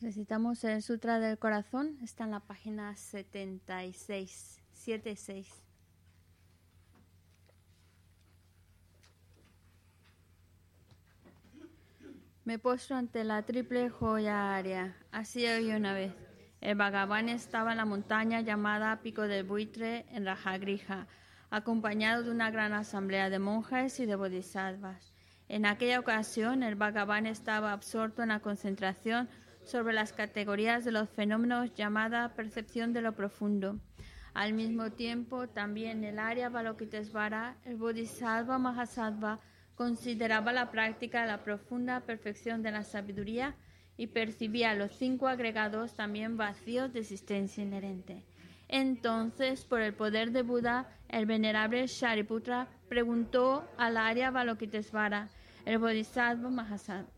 Necesitamos el Sutra del Corazón, está en la página 76, 76. Me postro ante la triple joya área. Así hoy una vez. El Bhagavan estaba en la montaña llamada Pico del Buitre en Rajagrija, acompañado de una gran asamblea de monjes y de bodhisattvas. En aquella ocasión, el Bhagavan estaba absorto en la concentración sobre las categorías de los fenómenos llamada percepción de lo profundo. Al mismo tiempo, también el área Balokitesvara, el Bodhisattva Mahasattva, consideraba la práctica de la profunda perfección de la sabiduría y percibía los cinco agregados también vacíos de existencia inherente. Entonces, por el poder de Buda, el venerable Shariputra preguntó al área Balokitesvara, el Bodhisattva Mahasattva, ¿Cómo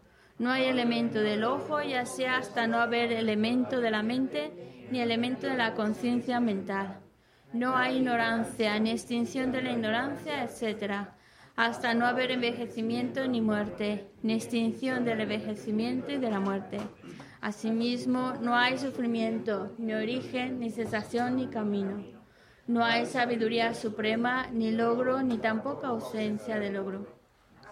No hay elemento del ojo, ya sea hasta no haber elemento de la mente ni elemento de la conciencia mental. No hay ignorancia ni extinción de la ignorancia, etc. Hasta no haber envejecimiento ni muerte, ni extinción del envejecimiento y de la muerte. Asimismo, no hay sufrimiento, ni origen, ni cesación, ni camino. No hay sabiduría suprema, ni logro, ni tampoco ausencia de logro.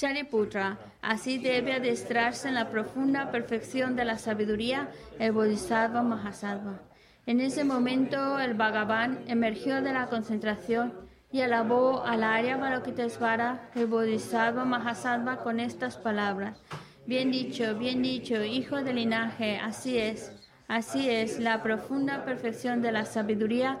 Shariputra, así debe adestrarse en la profunda perfección de la sabiduría el Bodhisattva Mahasattva. En ese momento el Bhagavan emergió de la concentración y alabó al Arya Balokitesvara, el Bodhisattva Mahasattva, con estas palabras. Bien dicho, bien dicho, hijo del linaje, así es. Así es, la profunda perfección de la sabiduría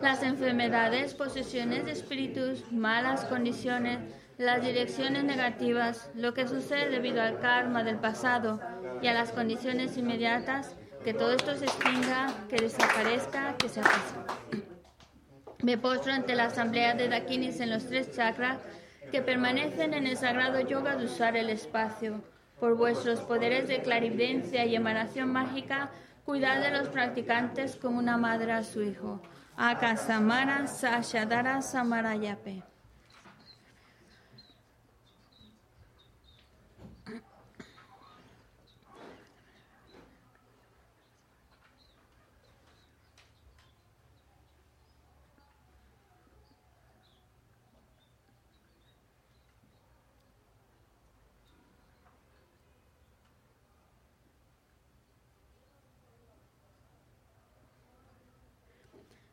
las enfermedades, posesiones de espíritus, malas condiciones, las direcciones negativas, lo que sucede debido al karma del pasado y a las condiciones inmediatas, que todo esto se extinga, que desaparezca, que se apague. Me postro ante la asamblea de Dakinis en los tres chakras que permanecen en el sagrado yoga de usar el espacio. Por vuestros poderes de clarividencia y emanación mágica, cuidad de los practicantes como una madre a su hijo. Akasamara Sashadara Samarayape.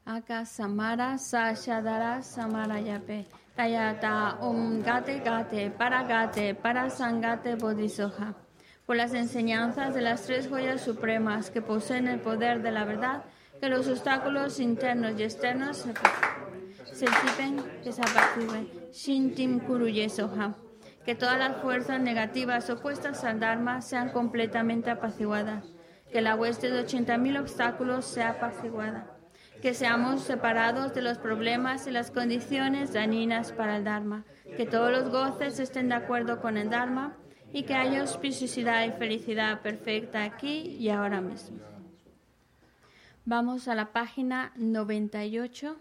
Aka Samara Sashadara. Tayata Om Gate Gate Para Gate Para Sangate Bodhisoha. Por las enseñanzas de las tres joyas supremas que poseen el poder de la verdad, que los obstáculos internos y externos se, se que se apaciguen. Shintim. Que todas las fuerzas negativas opuestas al Dharma sean completamente apaciguadas. Que la hueste de 80.000 obstáculos sea apaciguada que seamos separados de los problemas y las condiciones dañinas para el Dharma, que todos los goces estén de acuerdo con el Dharma y que haya auspiciosidad y felicidad perfecta aquí y ahora mismo. Vamos a la página 98.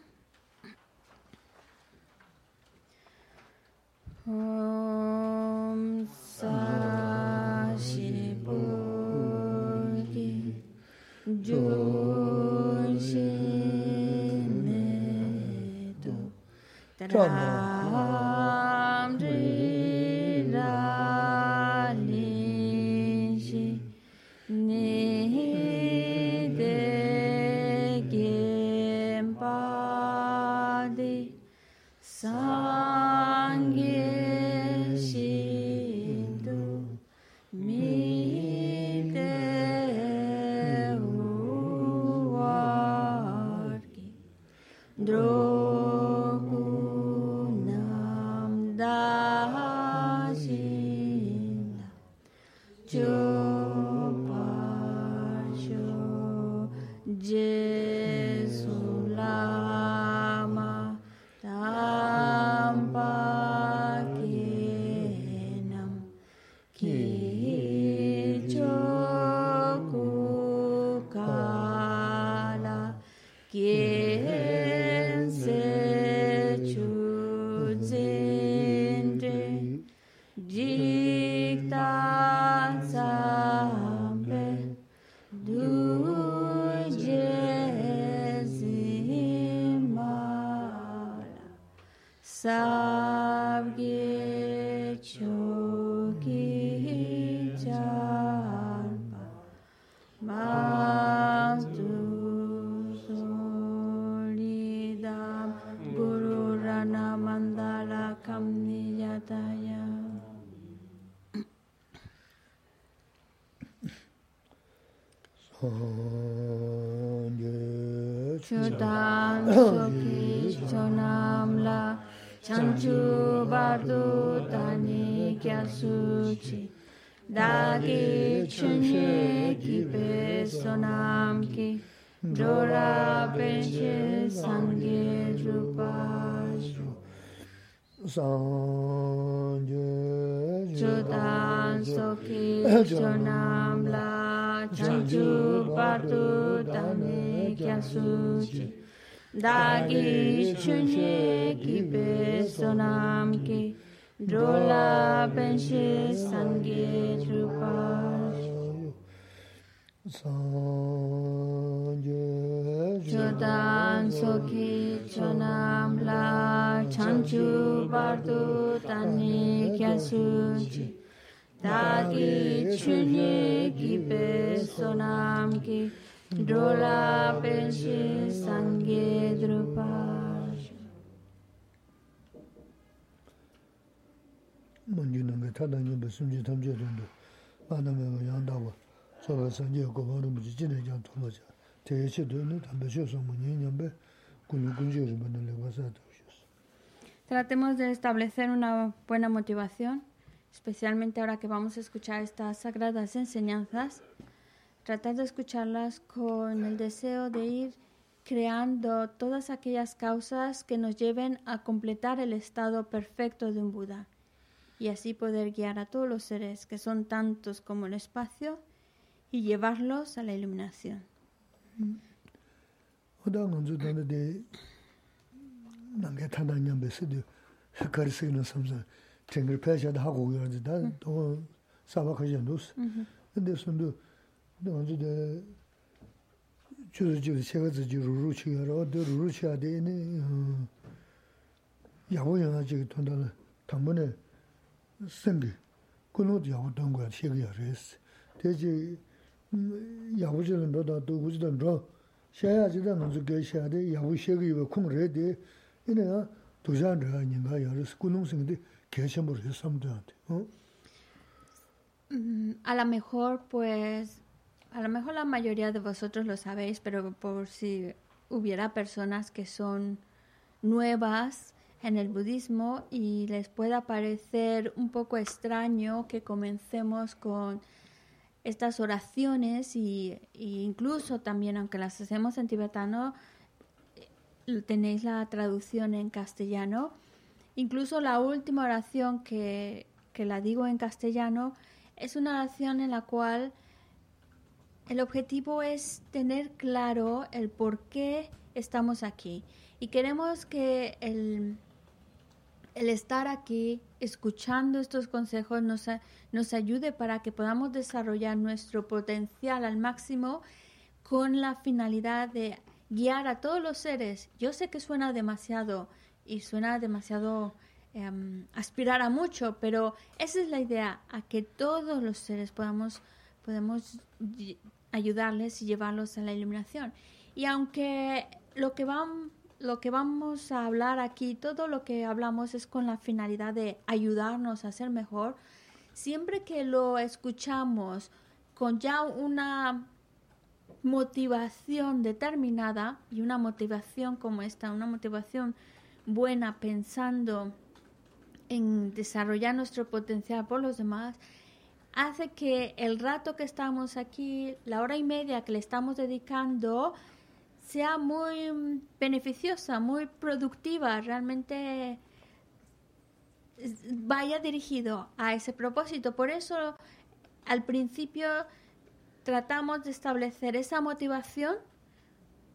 Om Ram dagi chunye ki pe sonam ki drola penche sangye trupash drupashu Chodan soki chonam la chanchu bardu tani kya suchi dagi chunye ki pe sonam ki Tratemos de establecer una buena motivación, especialmente ahora que vamos a escuchar estas sagradas enseñanzas tratar de escucharlas con el deseo de ir creando todas aquellas causas que nos lleven a completar el estado perfecto de un Buda y así poder guiar a todos los seres que son tantos como el espacio y llevarlos a la iluminación. 주던데 남게 타다냐 베스도 가르스는 삼사 쟁을 패셔도 하고 그러지 다또 사바카지 놓스 근데 손도 너한테 주로 주로 제가 저 루루치가 어디 루루치야 되네 야보야 저기 돈다 당번에 생기 그노도 야고 던 거야 시기야 그랬어 대지 야보지는 너다 또 우지던 너 샤야지다 먼저 개샤데 야부 시기 왜 콩레데 이내가 도자를 아닌가 여러스 군웅생데 개셔물 했음도 어 Mm, A lo mejor, pues, a lo mejor la mayoría de vosotros lo sabéis, pero por si hubiera personas que son nuevas en el budismo y les pueda parecer un poco extraño que comencemos con estas oraciones y, incluso también, aunque las hacemos en tibetano, eh, tenéis la traducción en castellano. Incluso la última oración que, que la digo en castellano es una oración en la cual el objetivo es tener claro el por qué estamos aquí. Y queremos que el, el estar aquí escuchando estos consejos nos, nos ayude para que podamos desarrollar nuestro potencial al máximo con la finalidad de guiar a todos los seres. Yo sé que suena demasiado y suena demasiado em, aspirar a mucho, pero esa es la idea, a que todos los seres podamos, podemos ayudarles y llevarlos a la iluminación. Y aunque lo que vam- lo que vamos a hablar aquí, todo lo que hablamos es con la finalidad de ayudarnos a ser mejor, siempre que lo escuchamos con ya una motivación determinada y una motivación como esta, una motivación buena pensando en desarrollar nuestro potencial por los demás, hace que el rato que estamos aquí, la hora y media que le estamos dedicando, sea muy beneficiosa, muy productiva, realmente vaya dirigido a ese propósito. Por eso, al principio tratamos de establecer esa motivación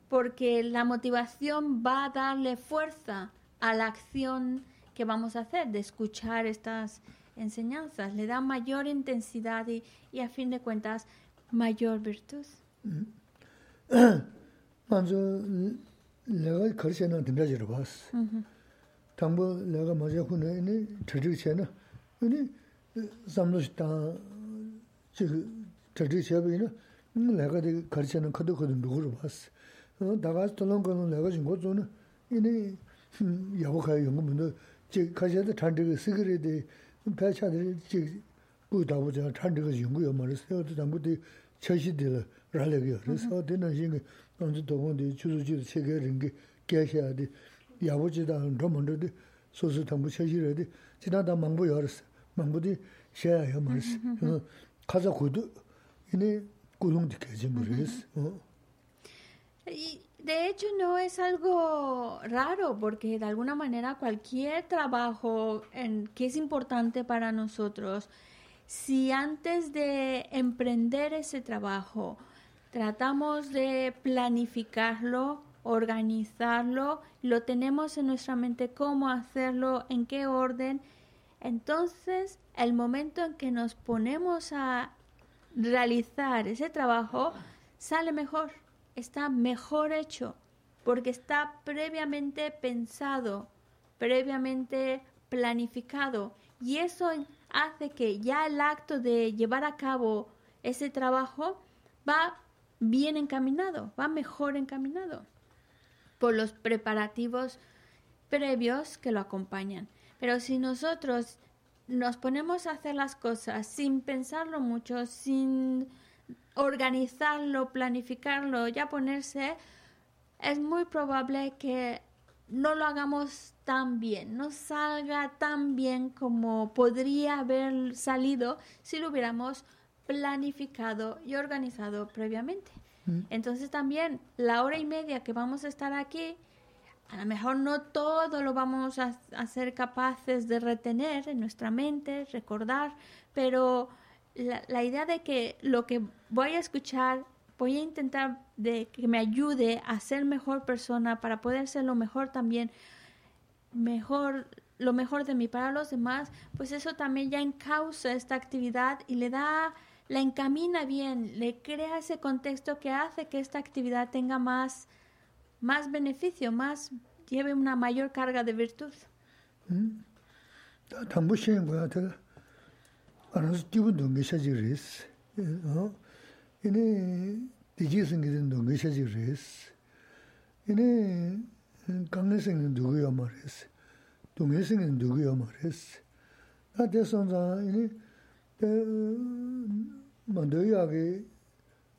porque la motivación va a darle fuerza a la acción que vamos a hacer, de escuchar estas enseñanzas, le da mayor intensidad y, y a fin de cuentas mayor virtud. 배차들이 지 부다고 제가 탄저가 연구요 말했어요. 또 당고도 최시들 라래요. 그래서 되는 신게 먼저 도문데 주주주 체계인 게 계셔야 돼. 야보지다 너무는데 소소 당부 최시래도 지나다 망보 열었어. 망보디 셔야 말했어. 가자 고도 이네 고동도 계지 모르겠어. 이 De hecho, no es algo raro, porque de alguna manera cualquier trabajo en, que es importante para nosotros, si antes de emprender ese trabajo tratamos de planificarlo, organizarlo, lo tenemos en nuestra mente cómo hacerlo, en qué orden, entonces el momento en que nos ponemos a realizar ese trabajo sale mejor, está mejor hecho, porque está previamente pensado, previamente planificado. Y eso hace que ya el acto de llevar a cabo ese trabajo va bien encaminado, va mejor encaminado por los preparativos previos que lo acompañan. Pero si nosotros nos ponemos a hacer las cosas sin pensarlo mucho, sin organizarlo, planificarlo, ya ponerse, es muy probable que no lo hagamos tan bien, no salga tan bien como podría haber salido si lo hubiéramos planificado y organizado previamente. Entonces también la hora y media que vamos a estar aquí, a lo mejor no todo lo vamos a, a ser capaces de retener en nuestra mente, recordar, pero la, la idea de que lo que voy a escuchar voy a intentar de que me ayude a ser mejor persona para poder ser lo mejor también mejor lo mejor de mí para los demás pues eso también ya encausa esta actividad y le da la encamina bien le crea ese contexto que hace que esta actividad tenga más más beneficio más lleve una mayor carga de virtud 알아서 뛰고 동게 샤지그레스 어? 이네 디지슨 기든 동게 샤지그레스 이네 강내생은 누구야 말레스 동해생은 누구야 말레스 나 대선자 이네 만도야게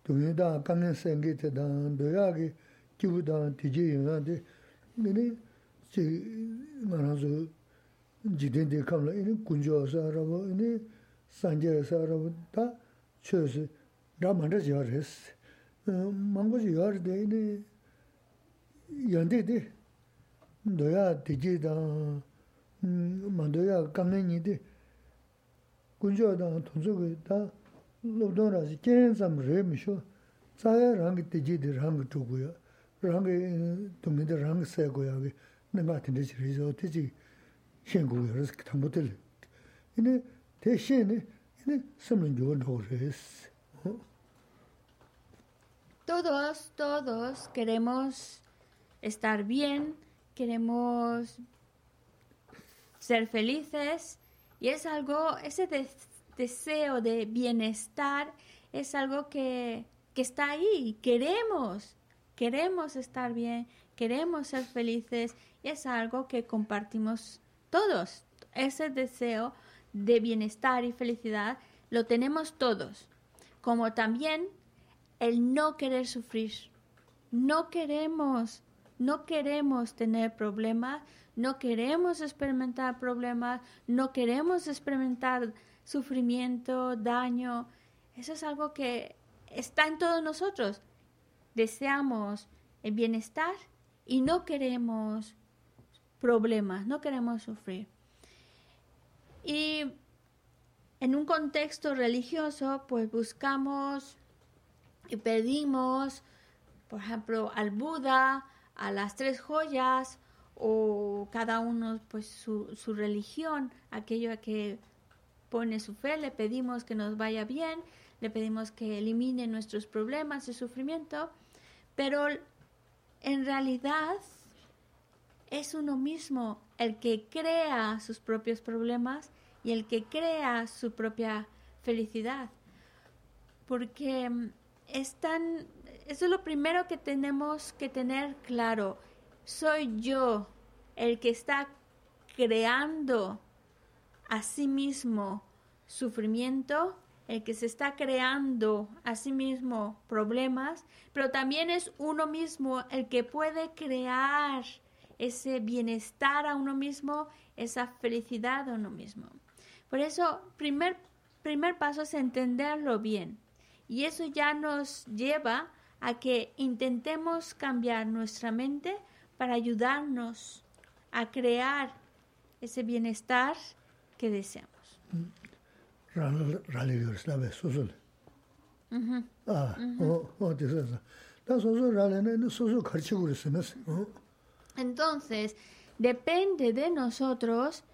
동해다 강내생게 되다 도야게 기부다 디지인한테 이네 제 말아서 지된데 감라 이네 군조사 알아봐. 이네 산제 사람다 최스 라만다 지어레스 망고지 여르데니 연데데 너야 되지다 만도야 강내니데 군조다 돈조다 로도라지 겐삼 레미쇼 자야랑 되지데 랑 두고요 랑 동네데 랑 세고요 내가 같은 데지 리조트지 신고요 그래서 담보들 이네 rēs. todos, todos queremos estar bien, queremos ser felices y es algo, ese deseo de bienestar es algo que, que está ahí, queremos, queremos estar bien, queremos ser felices y es algo que compartimos todos. Ese deseo de bienestar y felicidad lo tenemos todos, como también el no querer sufrir. No queremos, no queremos tener problemas, no queremos experimentar problemas, no queremos experimentar sufrimiento, daño. Eso es algo que está en todos nosotros. Deseamos el bienestar y no queremos problemas, no queremos sufrir. Y en un contexto religioso, pues buscamos y pedimos, por ejemplo, al Buda, a las tres joyas, o cada uno pues su, su religión, aquello que pone su fe, le pedimos que nos vaya bien, le pedimos que elimine nuestros problemas y sufrimiento, pero en realidad es uno mismo el que crea sus propios problemas y el que crea su propia felicidad. Porque mm, es tan, eso es lo primero que tenemos que tener claro. Soy yo el que está creando a sí mismo sufrimiento, el que se está creando a sí mismo problemas, pero también es uno mismo el que puede crear ese bienestar a uno mismo, esa felicidad a uno mismo. Por eso, primer, primer paso es entenderlo bien. Y eso ya nos lleva a que intentemos cambiar nuestra mente para ayudarnos a crear ese bienestar que deseamos. Entonces, depende de nosotros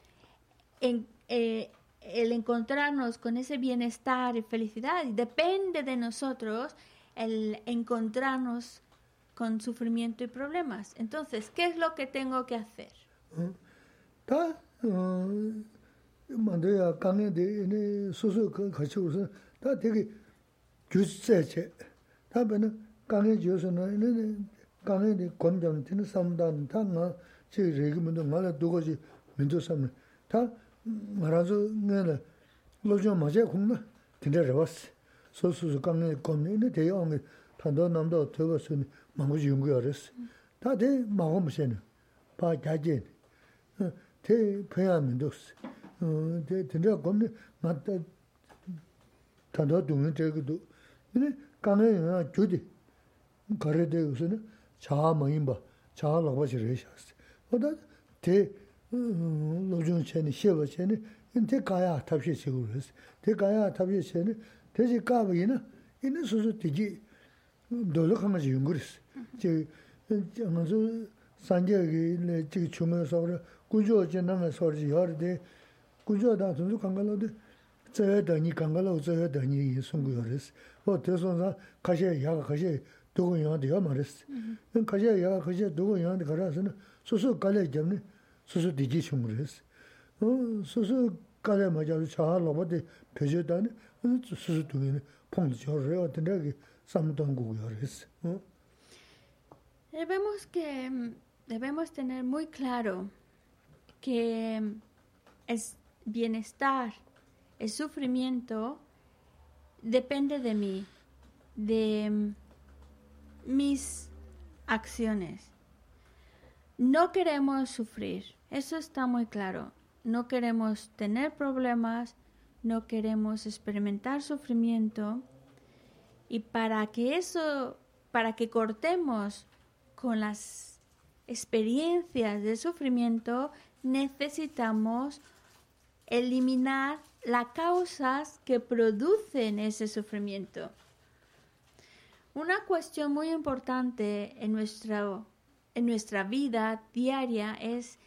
eh, el encontrarnos con ese bienestar y felicidad. Depende de nosotros el encontrarnos con sufrimiento y problemas. Entonces, ¿qué es lo que tengo que hacer? Ta mandaya kange de ene soso kachi usa, ta teki gyus tse Ta bena kange gyusa na ene kange de kondam tene samdan ta nga che regi mendo nga la dugo chi mendo samne. Ta nga razo nga la lojong maja khungna tene rawasi. Soso su kange kondi ene deya onge tanda namda toba suni 망고지 연구하랬어. 다들 마음 무슨 봐 자진. 대 배하면 어, 대 진짜 겁니 맞다. 다도 동네 저기도. 근데 강에 주디. 거래 chāhā māyīmbā, chāhā lākbā chī rē shās. Oda tē lōchūn chēni, shēba chēni, tē kāyā tabshē chē gu rēs. Tē kāyā tabshē chēni, tē chī kāba yīna, yīna sūsū tē jī dōla kāngā chī yungu rēs. Chī ngā sū sāngyā kī chī kī chūmē sō rē, guñchō chē nā ngā sō rē chī yā rē tē, guñchō dā tū sū kāngā lō tē, tsā yā dā nī kāngā lō, tsā yā dā nī yī sōngu yā rēs. O tē sō maris. Kashaya yaga kashaya dōgo yōnda karasa na, susu kalaya jamni, susu diji chunguris. Susu kalaya ma jaru chaha loba de pecho dāni, susu dungi pongdi chōra o tindaki, Debemos que debemos tener muy claro que el bienestar, el sufrimiento depende de mí, de mis acciones. No queremos sufrir, eso está muy claro. No queremos tener problemas, no queremos experimentar sufrimiento y para que eso, para que cortemos con las experiencias de sufrimiento, necesitamos eliminar las causas que producen ese sufrimiento. Una cuestión muy importante en nuestra, en nuestra vida diaria es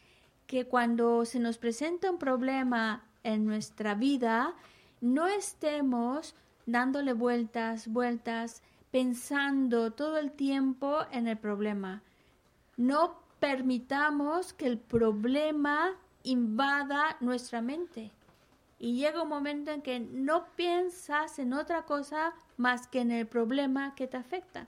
que cuando se nos presenta un problema en nuestra vida, no estemos dándole vueltas, vueltas, pensando todo el tiempo en el problema. No permitamos que el problema invada nuestra mente. Y llega un momento en que no piensas en otra cosa más que en el problema que te afecta.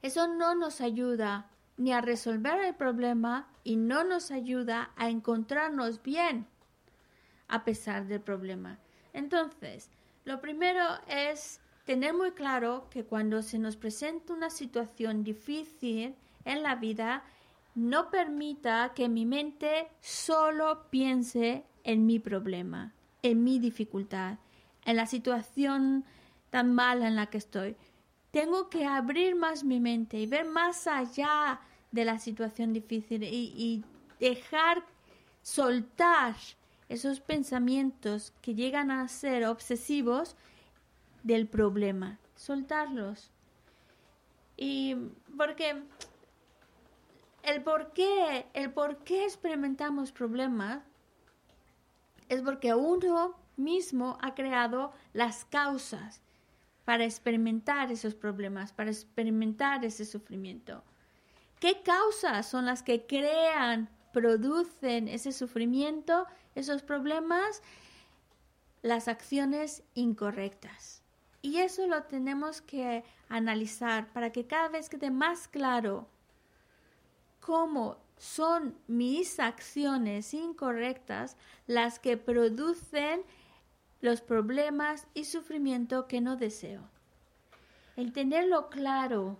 Eso no nos ayuda ni a resolver el problema y no nos ayuda a encontrarnos bien a pesar del problema. Entonces, lo primero es tener muy claro que cuando se nos presenta una situación difícil en la vida, no permita que mi mente solo piense en mi problema, en mi dificultad, en la situación tan mala en la que estoy. Tengo que abrir más mi mente y ver más allá de la situación difícil y, dejar soltar esos pensamientos que llegan a ser obsesivos del problema, soltarlos. Y porque el por qué, el por qué experimentamos problemas es porque uno mismo ha creado las causas para experimentar esos problemas, para experimentar ese sufrimiento. ¿Qué causas son las que crean, producen ese sufrimiento, esos problemas? Las acciones incorrectas. Y eso lo tenemos que analizar para que cada vez quede más claro cómo son mis acciones incorrectas las que producen los problemas y sufrimiento que no deseo. El tenerlo claro,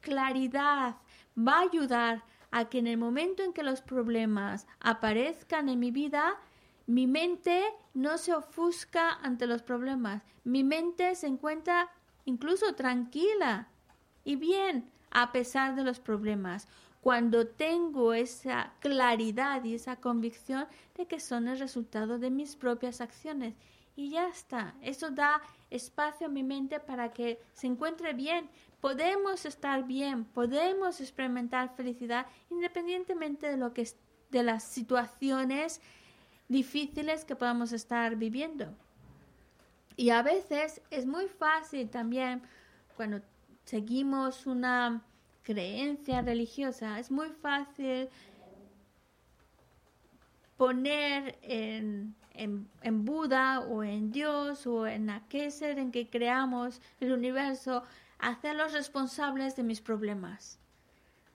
claridad, va a ayudar a que en el momento en que los problemas aparezcan en mi vida, mi mente no se ofusca ante los problemas. Mi mente se encuentra incluso tranquila y bien a pesar de los problemas. Cuando tengo esa claridad y esa convicción de que son el resultado de mis propias acciones. Y ya está. Eso da espacio a mi mente para que se encuentre bien. Podemos estar bien, podemos experimentar felicidad independientemente de lo que de las situaciones difíciles que podamos estar viviendo. Y a veces es muy fácil también cuando seguimos una creencia religiosa, es muy fácil poner en, en, Buda o en Dios o en aquel ser en que creamos el universo, hacerlos responsables de mis problemas.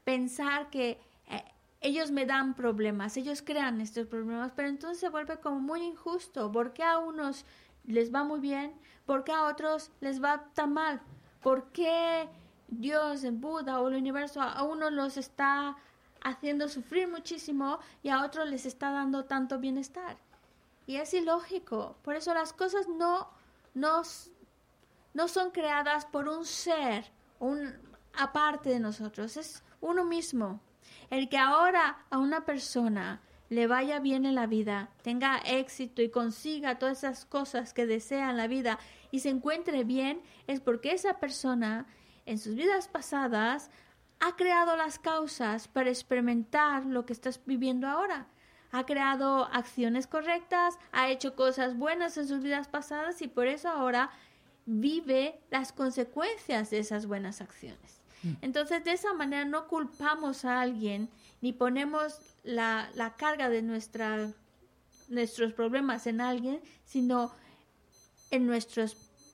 Pensar que eh, ellos me dan problemas, ellos crean estos problemas, pero entonces se vuelve como muy injusto, porque a unos les va muy bien, porque a otros les va tan mal, porque Dios, Buda o el universo a unos los está haciendo sufrir muchísimo y a otros les está dando tanto bienestar. Y es ilógico, por eso las cosas no, no, no son creadas por un ser, un aparte de nosotros, es uno mismo. El que ahora a una persona le vaya bien en la vida, tenga éxito y consiga todas esas cosas que desea en la vida y se encuentre bien, es porque esa persona en sus vidas pasadas ha creado las causas para experimentar lo que estás viviendo ahora. Ha creado acciones correctas, ha hecho cosas buenas en sus vidas pasadas y por eso ahora vive las consecuencias de esas buenas acciones. Mm. Entonces, de esa manera no culpamos a alguien ni ponemos la, carga de nuestra, nuestros problemas en alguien, sino en, nuestros,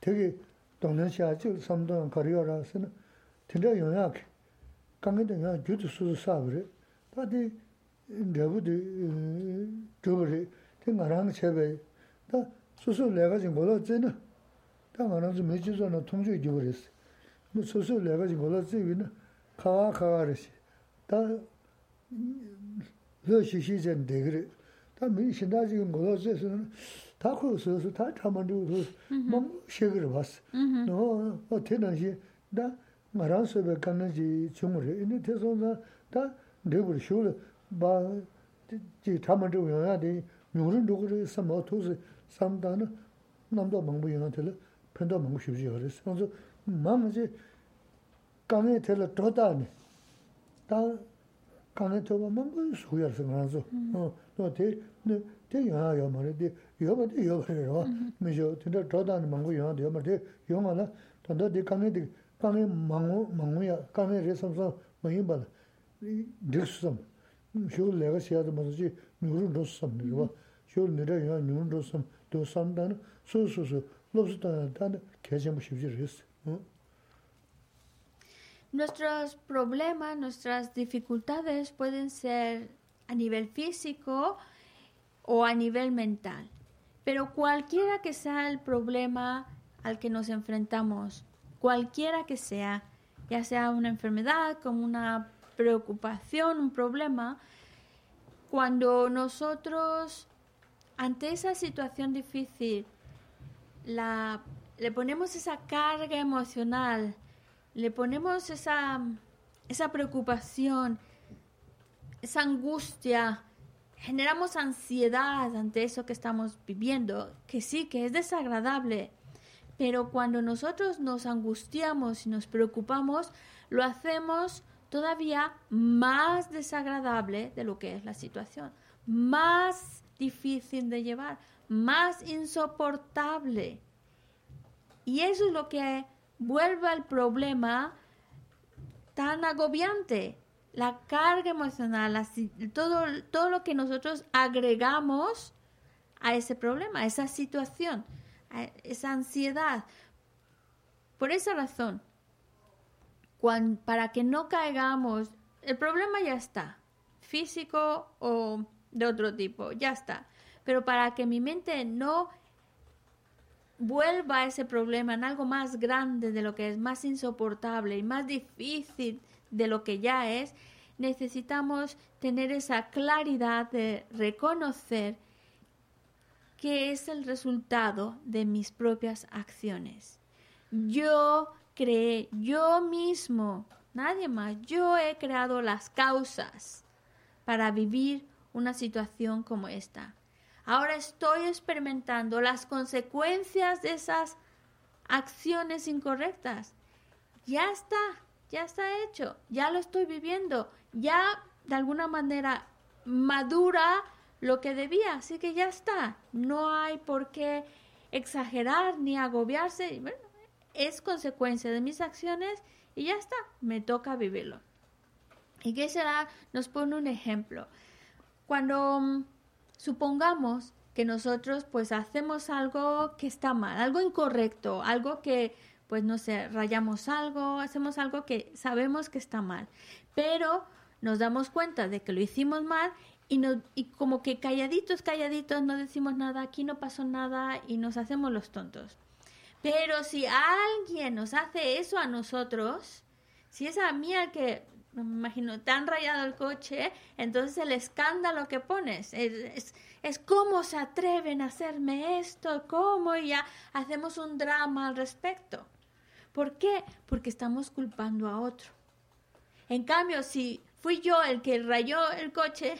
되게 동남아시아 쪽 삼동 거리어라서는 진짜 영향 강에도 야 주도 수수 사브레 다디 내부도 저버리 생가랑 제베 다 수수 내가 지금 뭐라 쟤는 다 말아서 매주서는 통주 잊어버렸어 뭐 수수 내가 지금 뭐라 쟤는 가와 가와르시 다 러시시전 대그래 다 민신다 지금 뭐라 쟤는 다 그래서 다 참만도 뭐 쉐그를 봤어. 너 어떻게나지 나 말아서베 간는지 중으로 이제 대선나 다 내버 쇼를 바지 참만도 연하데 묘는 누구를 삼어 토스 삼다는 남도 망부 연한테를 편도 망부 쉽지 그래서 그래서 마음이지 강에 들어 더다니 다 강에 들어 망부 소야서 가서 어또대 Nuestros problemas, nuestras dificultades pueden ser a nivel físico o a nivel mental, pero cualquiera que sea el problema al que nos enfrentamos, cualquiera que sea, ya sea una enfermedad, como una preocupación, un problema, cuando nosotros ante esa situación difícil, la, le ponemos esa carga emocional, le ponemos esa, esa preocupación, esa angustia, generamos ansiedad ante eso que estamos viviendo, que sí, que es desagradable, pero cuando nosotros nos angustiamos y nos preocupamos, lo hacemos todavía más desagradable de lo que es la situación, más difícil de llevar, más insoportable. Y eso es lo que vuelve al problema tan agobiante, la carga emocional, todo, todo lo que nosotros agregamos a ese problema, a esa situación esa ansiedad. Por esa razón, para que no caigamos, el problema ya está, físico o de otro tipo, ya está. Pero para que mi mente no vuelva a ese problema en algo más grande de lo que es, más insoportable y más difícil de lo que ya es, necesitamos tener esa claridad de reconocer que es el resultado de mis propias acciones. Yo creé, yo mismo, nadie más, yo he creado las causas para vivir una situación como esta. Ahora estoy experimentando las consecuencias de esas acciones incorrectas. Ya está, ya está hecho, ya lo estoy viviendo, ya de alguna manera madura lo que debía, así que ya está. No hay por qué exagerar ni agobiarse. Bueno, es consecuencia de mis acciones y ya está, me toca vivirlo. ¿Y qué será? Nos pone un ejemplo. Cuando mm, supongamos que nosotros pues hacemos algo que está mal, algo incorrecto, algo que pues no sé, rayamos algo, hacemos algo que sabemos que está mal, pero nos damos cuenta de que lo hicimos mal y, y como que calladitos, calladitos, no decimos nada, aquí no pasó nada y nos hacemos los tontos. Pero si alguien nos hace eso a nosotros, si es a mí al que, me imagino, te han rayado el coche, entonces el escándalo que pones es, es, cómo se atreven a hacerme esto, cómo, y ya hacemos un drama al respecto. ¿Por qué? Porque estamos culpando a otro. En cambio, si fui yo el que rayó el coche,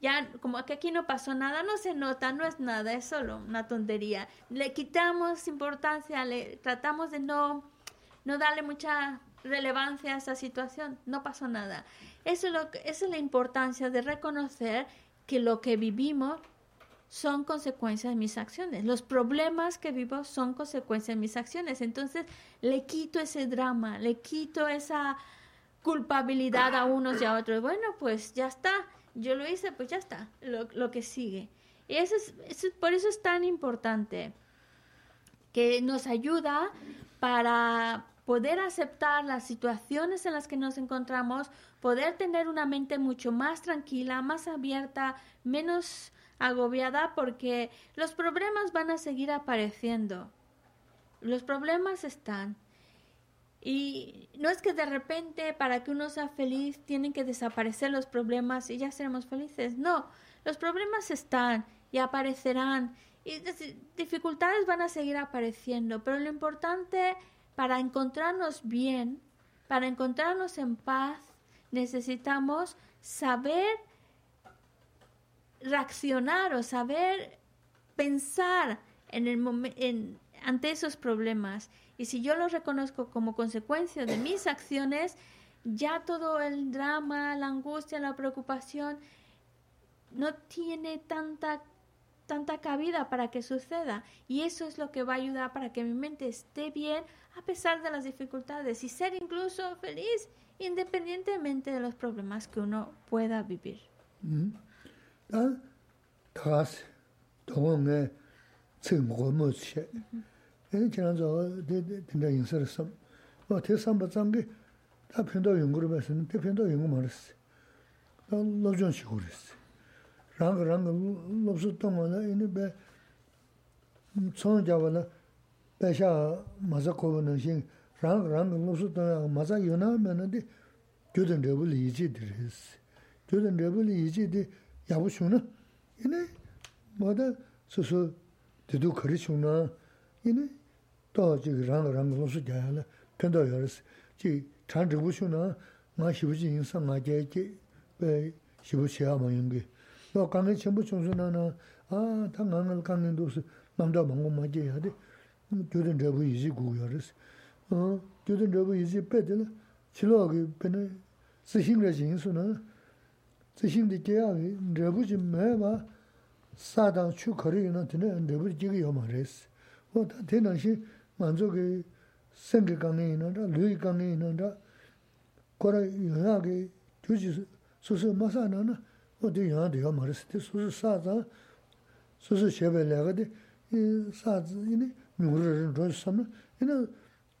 ya como que aquí no pasó nada, no se nota, no es nada, es solo una tontería. Le quitamos importancia, le tratamos de no, no darle mucha relevancia a esa situación, no pasó nada. Eso es, lo esa es la importancia de reconocer que lo que vivimos son consecuencias de mis acciones. Los problemas que vivo son consecuencias de mis acciones. Entonces le quito ese drama, le quito esa culpabilidad a unos y a otros. Bueno, pues ya está yo lo hice, pues ya está, lo, que sigue. Y eso es, por eso es tan importante, que nos ayuda para poder aceptar las situaciones en las que nos encontramos, poder tener una mente mucho más tranquila, más abierta, menos agobiada, porque los problemas van a seguir apareciendo. Los problemas están. Y no es que de repente para que uno sea feliz tienen que desaparecer los problemas y ya seremos felices. No, los problemas están y aparecerán y dificultades van a seguir apareciendo, pero lo importante para encontrarnos bien, para encontrarnos en paz, necesitamos saber reaccionar o saber pensar en el ante esos problemas. Y si yo lo reconozco como consecuencia de mis acciones, ya todo el drama, la angustia, la preocupación no tiene tanta tanta cabida para que suceda. Y eso es lo que va a ayudar para que mi mente esté bien a pesar de las dificultades y ser incluso feliz independientemente de los problemas que uno pueda vivir. 난 다스 동네 지금 뭐 시. 에 지난저 된다 인서서 뭐 대상 받은 게다 편도 연구를 했으면 대 편도 연구 말았어. 난 로전 식으로 했어. 랑랑 로스 동안에 이는 배 총자와나 배샤 맞아 거는 신 랑랑 로스 동안 맞아 요나면은 교든 레벨 이지들 했어. 교든 레벨 이지들 rebu li iji di yabu shuna, ene, mada 소소 대도 거리충나 이네 또 저기 랑랑 무슨 자야라 편도 열었어 지 장지 부슈나 마 시부지 인상 마게게 배 시부시야 뭐인게 너 강에 전부 총선하나 아 당강을 강는도서 남자 먹고 마게 해야 돼 교든 저부 이지 구열었어 어 교든 저부 이지 빼들 치료하기 배네 스힘의 진수는 sishindi kiyawi rebuji mewa sadang chu kari ina tine rebuji jiga yoma resi. O ta tena shi manzo ki sengi kange ina da, lui kange ina da, kora yuya ki juji susu masa na na, o di yuya di yoma resi. Di susu sadang, susu shebe laga di sadang ini nyungru rin rozi samna, ina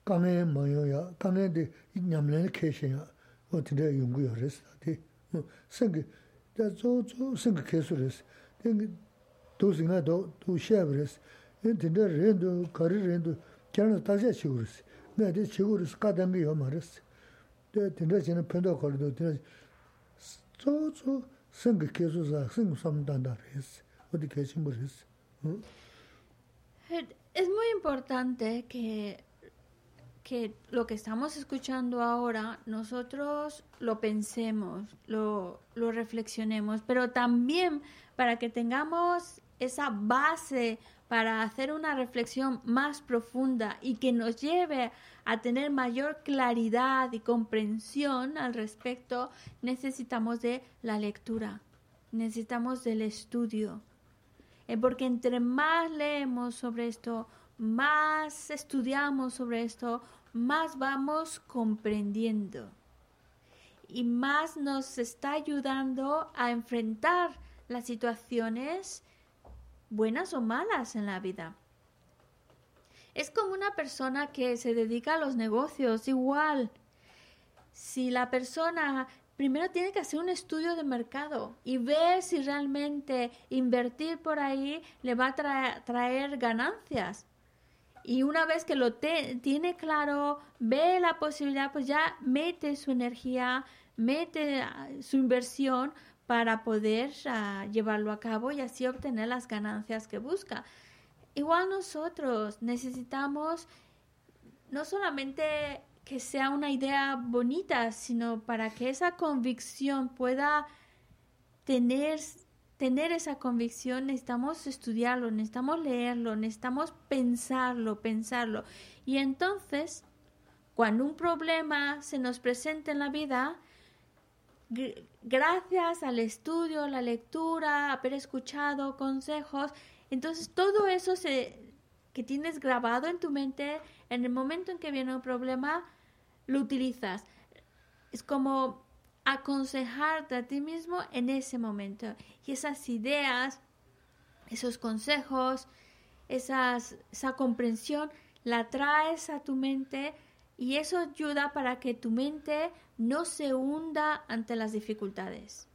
kange mayo ya, kange di nyamlani keshe ya, o tine yungu yo resi. sāngi, dā tsō tsō sāngi kēsū rēs, tēngi tō sīngā tō, tō shiāb rēs, yēn tīndā rēndu, kārī rēndu, kiāna tāshā chīgu rēs, nā tē chīgu rēs kādāngi yō mā rēs, dā tīndā chīna pēndā kārī tō, tīndā tsō tsō sāngi kēsū sā, sāngi samdāndā rēs, o tī kēchīmbu rēs. Hmm? Es muy importante que que lo que estamos escuchando ahora nosotros lo pensemos, lo, lo reflexionemos, pero también para que tengamos esa base para hacer una reflexión más profunda y que nos lleve a tener mayor claridad y comprensión al respecto, necesitamos de la lectura, necesitamos del estudio. Eh, porque entre más leemos sobre esto, más estudiamos sobre esto, más vamos comprendiendo y más nos está ayudando a enfrentar las situaciones buenas o malas en la vida. Es como una persona que se dedica a los negocios, igual. Si la persona primero tiene que hacer un estudio de mercado y ver si realmente invertir por ahí le va a traer ganancias. Y una vez que lo tiene claro, ve la posibilidad, pues ya mete su energía, mete ah, su inversión para poder ah, llevarlo a cabo y así obtener las ganancias que busca. Igual nosotros necesitamos no solamente que sea una idea bonita, sino para que esa convicción pueda tener tener esa convicción necesitamos estudiarlo, necesitamos leerlo, necesitamos pensarlo, pensarlo. Y entonces, cuando un problema se nos presenta en la vida, gracias al estudio, la lectura, haber escuchado consejos, entonces todo eso se, que tienes grabado en tu mente, en el momento en que viene un problema, lo utilizas. Es como aconsejarte a ti mismo en ese momento. Y esas ideas, esos consejos, esa comprensión, la traes a tu mente y eso ayuda para que tu mente no se hunda ante las dificultades.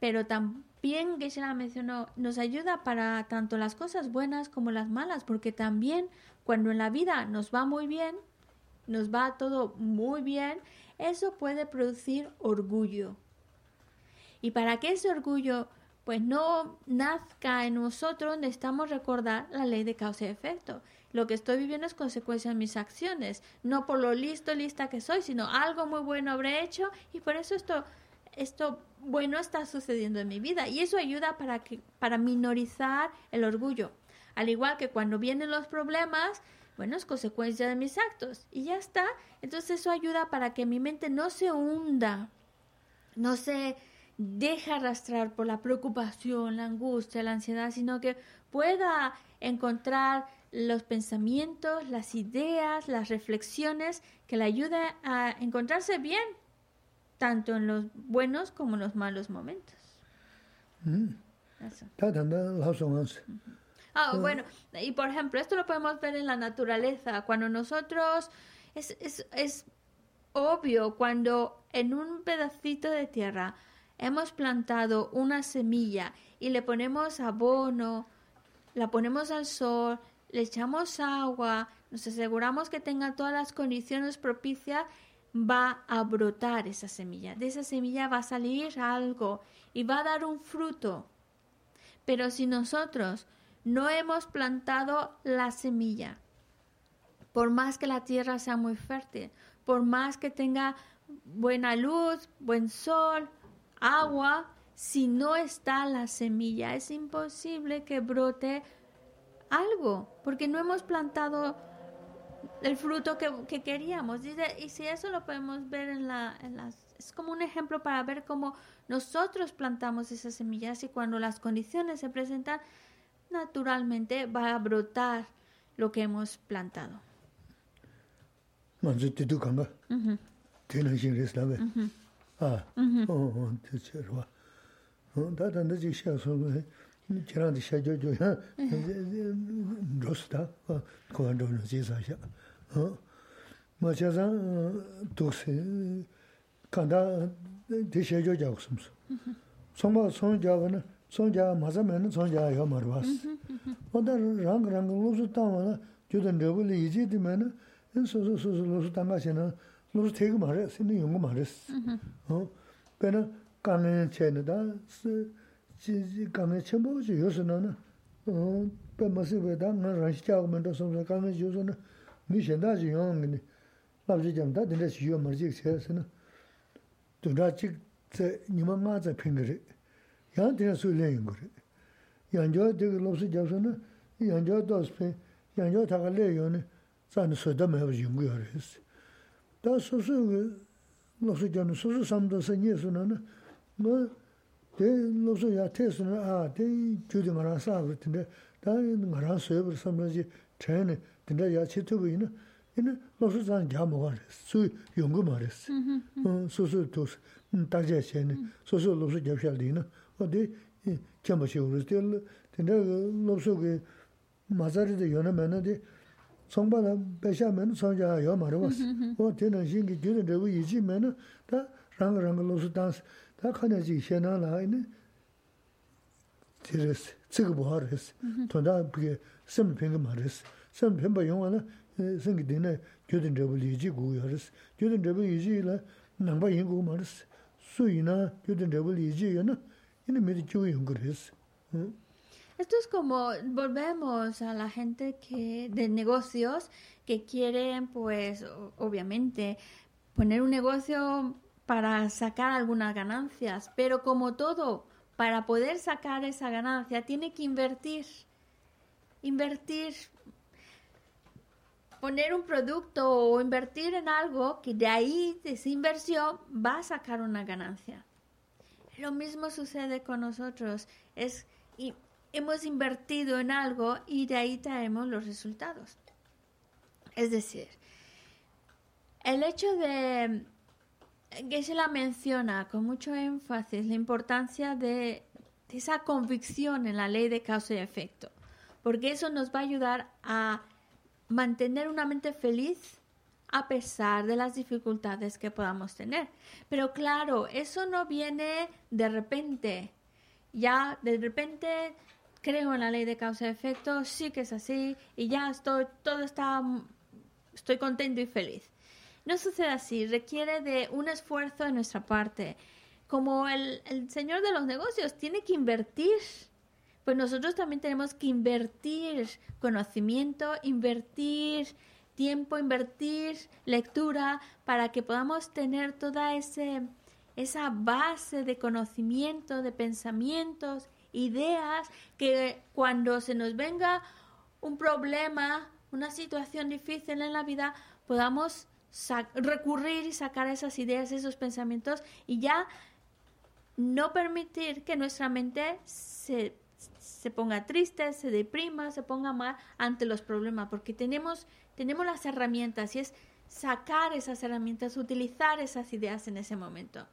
Pero también, que la mencionó, nos ayuda para tanto las cosas buenas como las malas, porque también cuando en la vida nos va muy bien, nos va todo muy bien, eso puede producir orgullo. Y para que ese orgullo pues no nazca en nosotros, necesitamos recordar la ley de causa y efecto. Lo que estoy viviendo es consecuencia de mis acciones, no por lo listo, lista que soy, sino algo muy bueno habré hecho y por eso esto, esto bueno está sucediendo en mi vida. Y eso ayuda para, que, para minorizar el orgullo. Al igual que cuando vienen los problemas, bueno, es consecuencia de mis actos y ya está. Entonces eso ayuda para que mi mente no se hunda, no se deje arrastrar por la preocupación, la angustia, la ansiedad, sino que pueda encontrar los pensamientos, las ideas, las reflexiones que le ayuden a encontrarse bien, tanto en los buenos como en los malos momentos. Mm. Eso. Ah, bueno, y por ejemplo, esto lo podemos ver en la naturaleza, cuando nosotros, es, es, es obvio, cuando en un pedacito de tierra hemos plantado una semilla y le ponemos abono, la ponemos al sol, le echamos agua, nos aseguramos que tenga todas las condiciones propicias, va a brotar esa semilla. De esa semilla va a salir algo y va a dar un fruto. Pero si nosotros no hemos plantado la semilla, por más que la tierra sea muy fértil, por más que tenga buena luz, buen sol, agua, si no está la semilla, es imposible que brote algo, porque no hemos plantado el fruto que, queríamos. Y, si eso lo podemos ver en, la, las... Es como un ejemplo para ver cómo nosotros plantamos esas semillas y cuando las condiciones se presentan, naturalmente va a brotar lo que hemos plantado. 손자 맞으면 손자 요 말았어. 근데 랑랑 로스 타면 저든 저불이 이제 되면 소소소소 로스 당가시는 로스 되게 말해. 신이 용거 말했어. 어. 그러나 간에 체는다. 지지 간에 첨보지 요소는 어 배마시베다 나 라시하고면도 소소 간에 요소는 미신다지 용이니. 밥지 좀다 된데 시요 머지 세서는 둘다 찍 니만 맞아 핑거리. yaa tena sui len yin kore. Yanjaa tegi lopsi jabsa na, yanjaa daspe, yanjaa taga le yo ne, zani soda mayab yungu yo res. Taa susu lopsi jabna, susu samdasa nye suna na, nga te lopsi yaa te suna, aa, te judi nga raan saabar tinda, taa nga raan soyabar samdaji chayani, tinda yaa chi tubu ina, ina lopsi zani jaa moga res, sui yungu ma res. Susu tos, tajaa chayani, susu lopsi jabshaa di ina, 어디 겸버시 우르스텔 근데 롭소게 마자리데 요나면데 성바나 배샤면 성자 요 말어봤어 어 되는 신기 되는 되고 이지면은 다 랑랑 로스 단스 다 칸에지 셴나라 이네 테레스 지금 뭐 하랬어 돈다 그게 샘 뱅금 하랬어 샘 뱅바 용하나 생기 되네 교든 되고 이지 구여스 교든 되고 이지라 남바 인고 말았어 수이나 교든 되고 이지여는 sī. Esto es como volvemos a la gente que de negocios que quieren pues obviamente poner un negocio para sacar algunas ganancias, pero como todo, para poder sacar esa ganancia, tiene que invertir. Invertir, poner un producto o invertir en algo que de ahí, de esa inversión, va a sacar una ganancia. Lo mismo sucede con nosotros. Es, y hemos invertido en algo y de ahí traemos los resultados. Es decir, el hecho de se la menciona con mucho énfasis la importancia de, esa convicción en la ley de causa y efecto, porque eso nos va a ayudar a mantener una mente feliz a pesar de las dificultades que podamos tener. Pero claro, eso no viene de repente. Ya de repente creo en la ley de causa y efecto, sí que es así y ya estoy todo está estoy contento y feliz. No sucede así, requiere de un esfuerzo de nuestra parte. Como el, señor de los negocios tiene que invertir, pues nosotros también tenemos que invertir conocimiento, invertir tiempo, invertir lectura para que podamos tener toda ese, esa base de conocimiento, de pensamientos, ideas, que cuando se nos venga un problema, una situación difícil en la vida, podamos recurrir y sacar esas ideas, esos pensamientos y ya no permitir que nuestra mente se, se ponga triste, se deprima, se ponga mal ante los problemas, porque tenemos, tenemos las herramientas y es sacar esas herramientas, utilizar esas ideas en ese momento.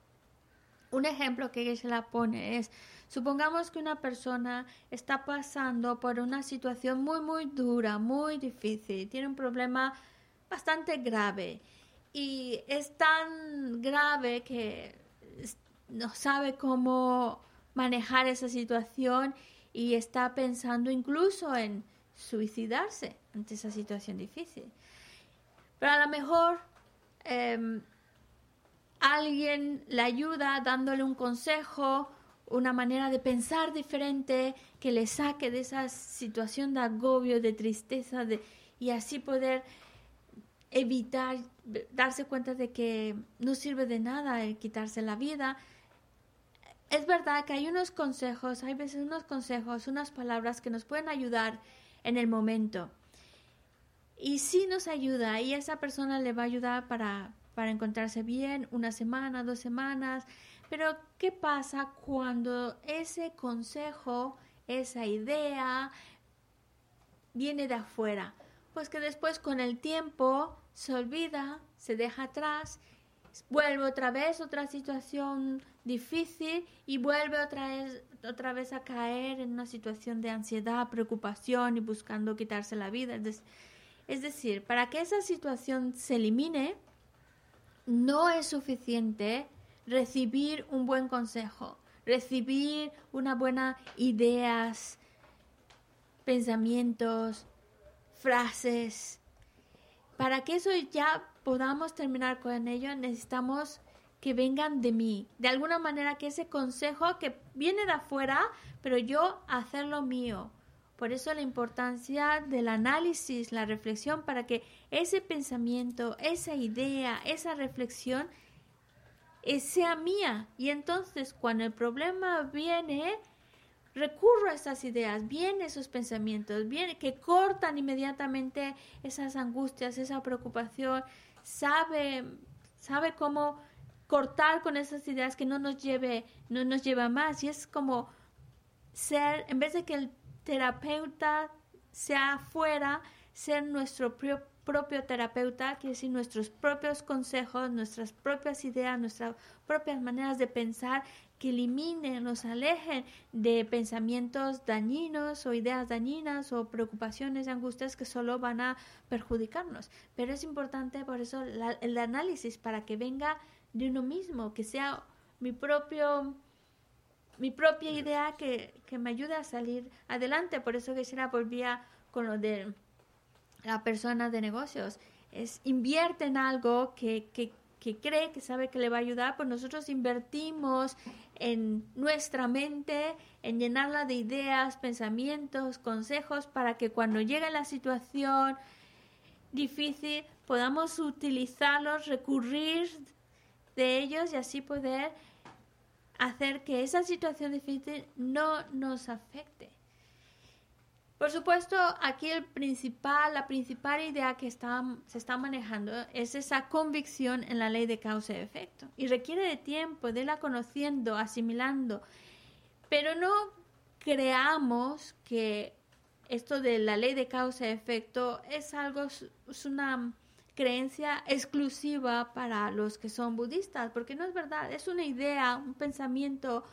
Un ejemplo que se la pone es, supongamos que una persona está pasando por una situación muy, muy dura, muy difícil, tiene un problema bastante grave y es tan grave que no sabe cómo manejar esa situación y está pensando incluso en suicidarse ante esa situación difícil. Pero a lo mejor em, alguien le ayuda dándole un consejo una manera de pensar diferente que le saque de esa situación de agobio, de tristeza, de, y así poder evitar darse cuenta de que no sirve de nada el quitarse la vida. Es verdad que hay unos consejos, hay veces unos consejos, unas palabras que nos pueden ayudar en el momento. Y sí nos ayuda y esa persona le va a ayudar para, para encontrarse bien una semana, dos semanas. Pero ¿qué pasa cuando ese consejo, esa idea viene de afuera? Pues que después con el tiempo se olvida, se deja atrás, vuelve otra vez otra situación difícil y vuelve otra vez, otra vez a caer en una situación de ansiedad, preocupación y buscando quitarse la vida. Es decir, para que esa situación se elimine, no es suficiente recibir un buen consejo, recibir una buena ideas, pensamientos, frases. Para que eso ya podamos terminar con ello, necesitamos que vengan de mí. De alguna manera que ese consejo que viene de afuera, pero yo hacerlo mío. Por eso la importancia del análisis, la reflexión, para que ese pensamiento, esa idea, esa reflexión eh, sea mía. Y entonces cuando el problema viene, recurro a esas ideas, vienen esos pensamientos, viene, que cortan inmediatamente esas angustias, esa preocupación, sabe, sabe cómo cortar con esas ideas que no nos lleve, no nos lleva más. Y es como ser, en vez de que el terapeuta sea afuera, ser nuestro propio terapeuta, quiere decir nuestros propios consejos, nuestras propias ideas, nuestras propias maneras de pensar que eliminen, nos alejen de pensamientos dañinos o ideas dañinas o preocupaciones y angustias que solo van a perjudicarnos. Pero es importante por eso el análisis para que venga de uno mismo, que sea mi propio mi propia idea que, me ayuda a salir adelante. Por eso que será volvía con lo de la persona de negocios. Es invierte en algo que, que, que cree que sabe que le va a ayudar, pues nosotros invertimos en nuestra mente, en llenarla de ideas, pensamientos, consejos, para que cuando llegue la situación difícil podamos utilizarlos, recurrir de ellos y así poder hacer que esa situación difícil no nos afecte. Por supuesto, aquí la principal idea que se está manejando es esa convicción en la ley de causa y efecto. Y requiere de tiempo, de la conociendo, asimilando. Pero no creamos que esto de la ley de causa y efecto es algo, es una creencia exclusiva para los que son budistas, porque no es verdad, es una idea, un pensamiento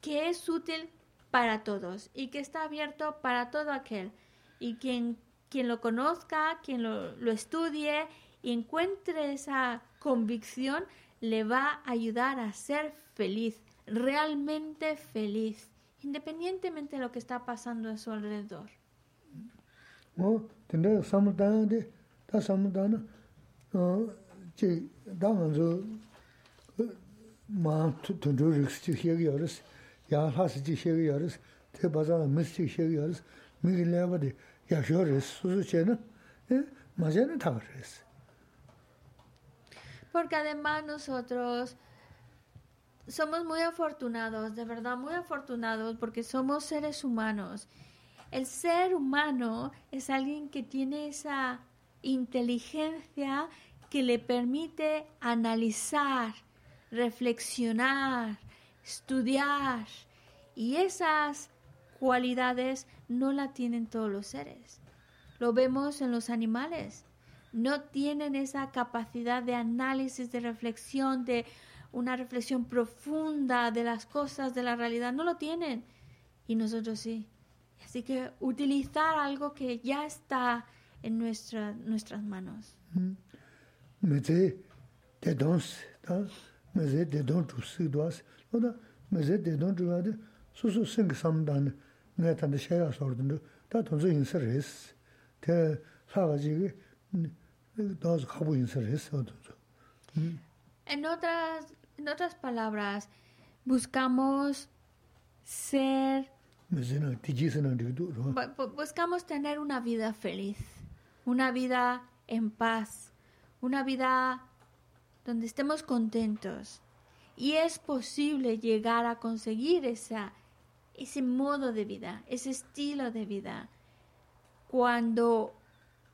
que es útil para todos y que está abierto para todo aquel. Y quien, quien lo conozca, quien lo, lo estudie y encuentre esa convicción, le va a ayudar a ser feliz, realmente feliz, independientemente de lo que está pasando a su alrededor. Oh, 제 당은저 마 tundu riks chi xie ge yoris, ya hasi chi xie ge yoris, te baza la mis chi xie ge yoris, mi gi leba di ya xio ris, su su che na, ma xe na taga ris. Porque además nosotros somos muy afortunados, de verdad muy afortunados, porque somos seres humanos. El ser humano es alguien que tiene esa inteligencia que le permite analizar, reflexionar, estudiar. Y esas cualidades no la tienen todos los seres. Lo vemos en los animales. No tienen esa capacidad de análisis, de reflexión, de una reflexión profunda de las cosas, de la realidad. No lo tienen. Y nosotros sí. Así que utilizar algo que ya está en nuestra, nuestras manos. Me de shaya sordun, ta En otras en otras palabras, buscamos ser... Buscamos tener una vida feliz, una vida en paz, una vida donde estemos contentos. Y es posible llegar a conseguir ese modo de vida, ese estilo de vida, cuando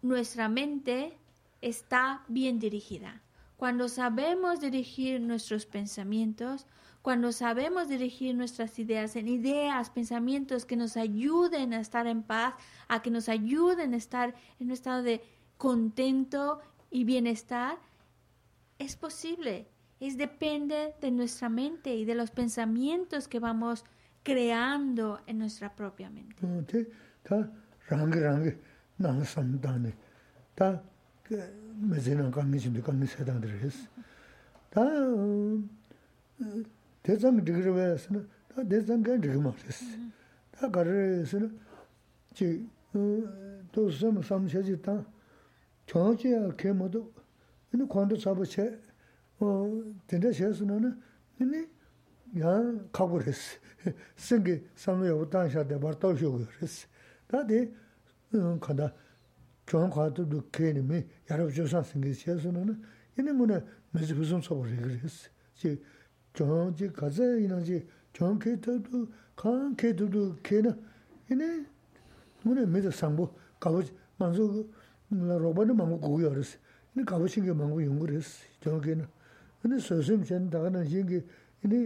nuestra mente está bien dirigida. Cuando sabemos dirigir nuestros pensamientos, cuando sabemos dirigir nuestras ideas en ideas, pensamientos que nos ayuden a estar en paz, a que nos ayuden a estar en un estado de contento y bienestar, es posible. Es depende de nuestra mente y de los pensamientos que vamos creando en nuestra propia mente. tenda shesu nana, nini yaan kabu resi, singi samaya utan shaade bartaw shogo resi. Tade kada kyon kaadu du keni mi yarab chosan singi shesu nana, nini muna mezi huzum sobo regi resi. Chi kyon chi kaza ina chi kyon ke tadu, kaan ke tadu kena, nini muna mezi sangbo kabu manzo roba ni mangu gugu ya resi, nini kabu shingi mangu yungu resi, kyon kena. rōpa nā māngu kūyā rī sī, yinā kāpa chī ngī māngu yungu rī sī, chōng kē na. Yinā sō sīm chēn tā kā na xī ngī, yinā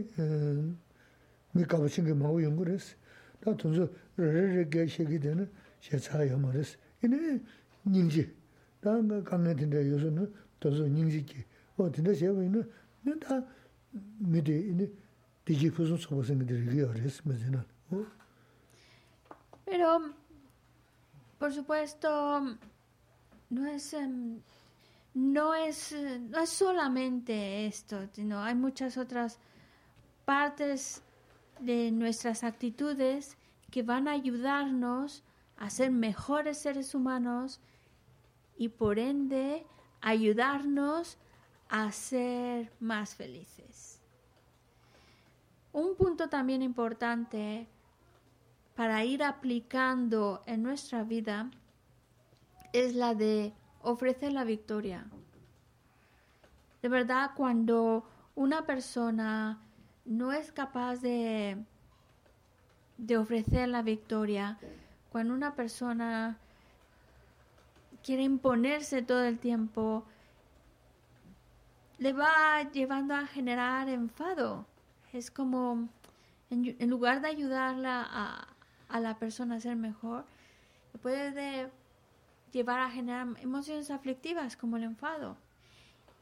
mī kāpa chī ngī māngu yungu rī sī. Tā tōng sō rī rī rī kē shē kī tēnā, xē chā yā mā rī sī. Yinā 닝지 다가 강내 된다 요소는 더서 닝지기 어 된다 제가 다 미디 이네 디지 무슨 소보생들이 어렸으면은 어 Pero, por supuesto, no es, no es, no es solamente esto, sino hay muchas otras partes de nuestras actitudes que van a ayudarnos a ser mejores seres humanos y por ende ayudarnos a ser más felices. Un punto también importante para ir aplicando en nuestra vida es la de ofrecer la victoria. De verdad, cuando una persona no es capaz de, de ofrecer la victoria, cuando una persona quiere imponerse todo el tiempo, le va llevando a generar enfado. Es como, en, lugar de ayudarla a, a, la persona a ser mejor, puede llevar a generar emociones aflictivas como el enfado.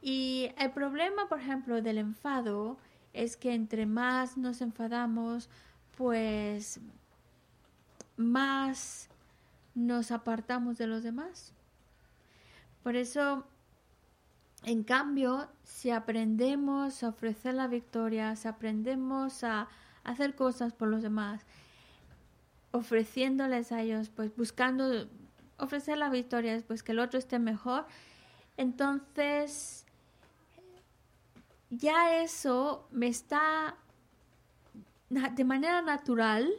Y el problema, por ejemplo, del enfado es que entre más nos enfadamos, pues más nos apartamos de los demás. Por eso, en cambio, si aprendemos a ofrecer la victoria, si aprendemos a hacer cosas por los demás, ofreciéndoles a ellos, pues buscando ofrecer la victoria, pues que el otro esté mejor, entonces ya eso me está de manera natural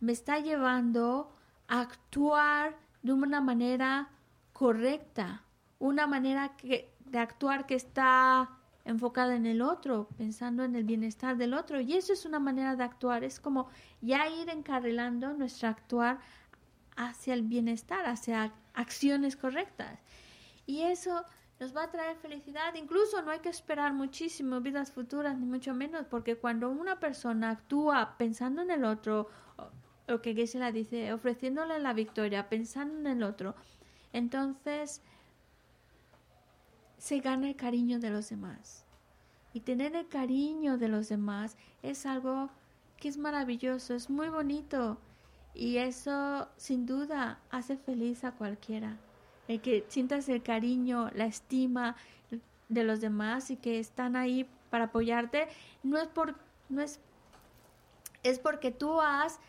me está llevando a actuar de una manera correcta, una manera que, de actuar que está enfocada en el otro, pensando en el bienestar del otro. Y eso es una manera de actuar, es como ya ir encarrilando nuestro actuar hacia el bienestar, hacia acciones correctas. Y eso nos va a traer felicidad. Incluso no hay que esperar muchísimo vidas futuras, ni mucho menos, porque cuando una persona actúa pensando en el otro, lo que la dice, ofreciéndole la victoria, pensando en el otro, entonces se gana el cariño de los demás. Y tener el cariño de los demás es algo que es maravilloso, es muy bonito. Y eso sin duda hace feliz a cualquiera. El que sientas el cariño, la estima de los demás y que están ahí para apoyarte, no es por, no es, es porque tú has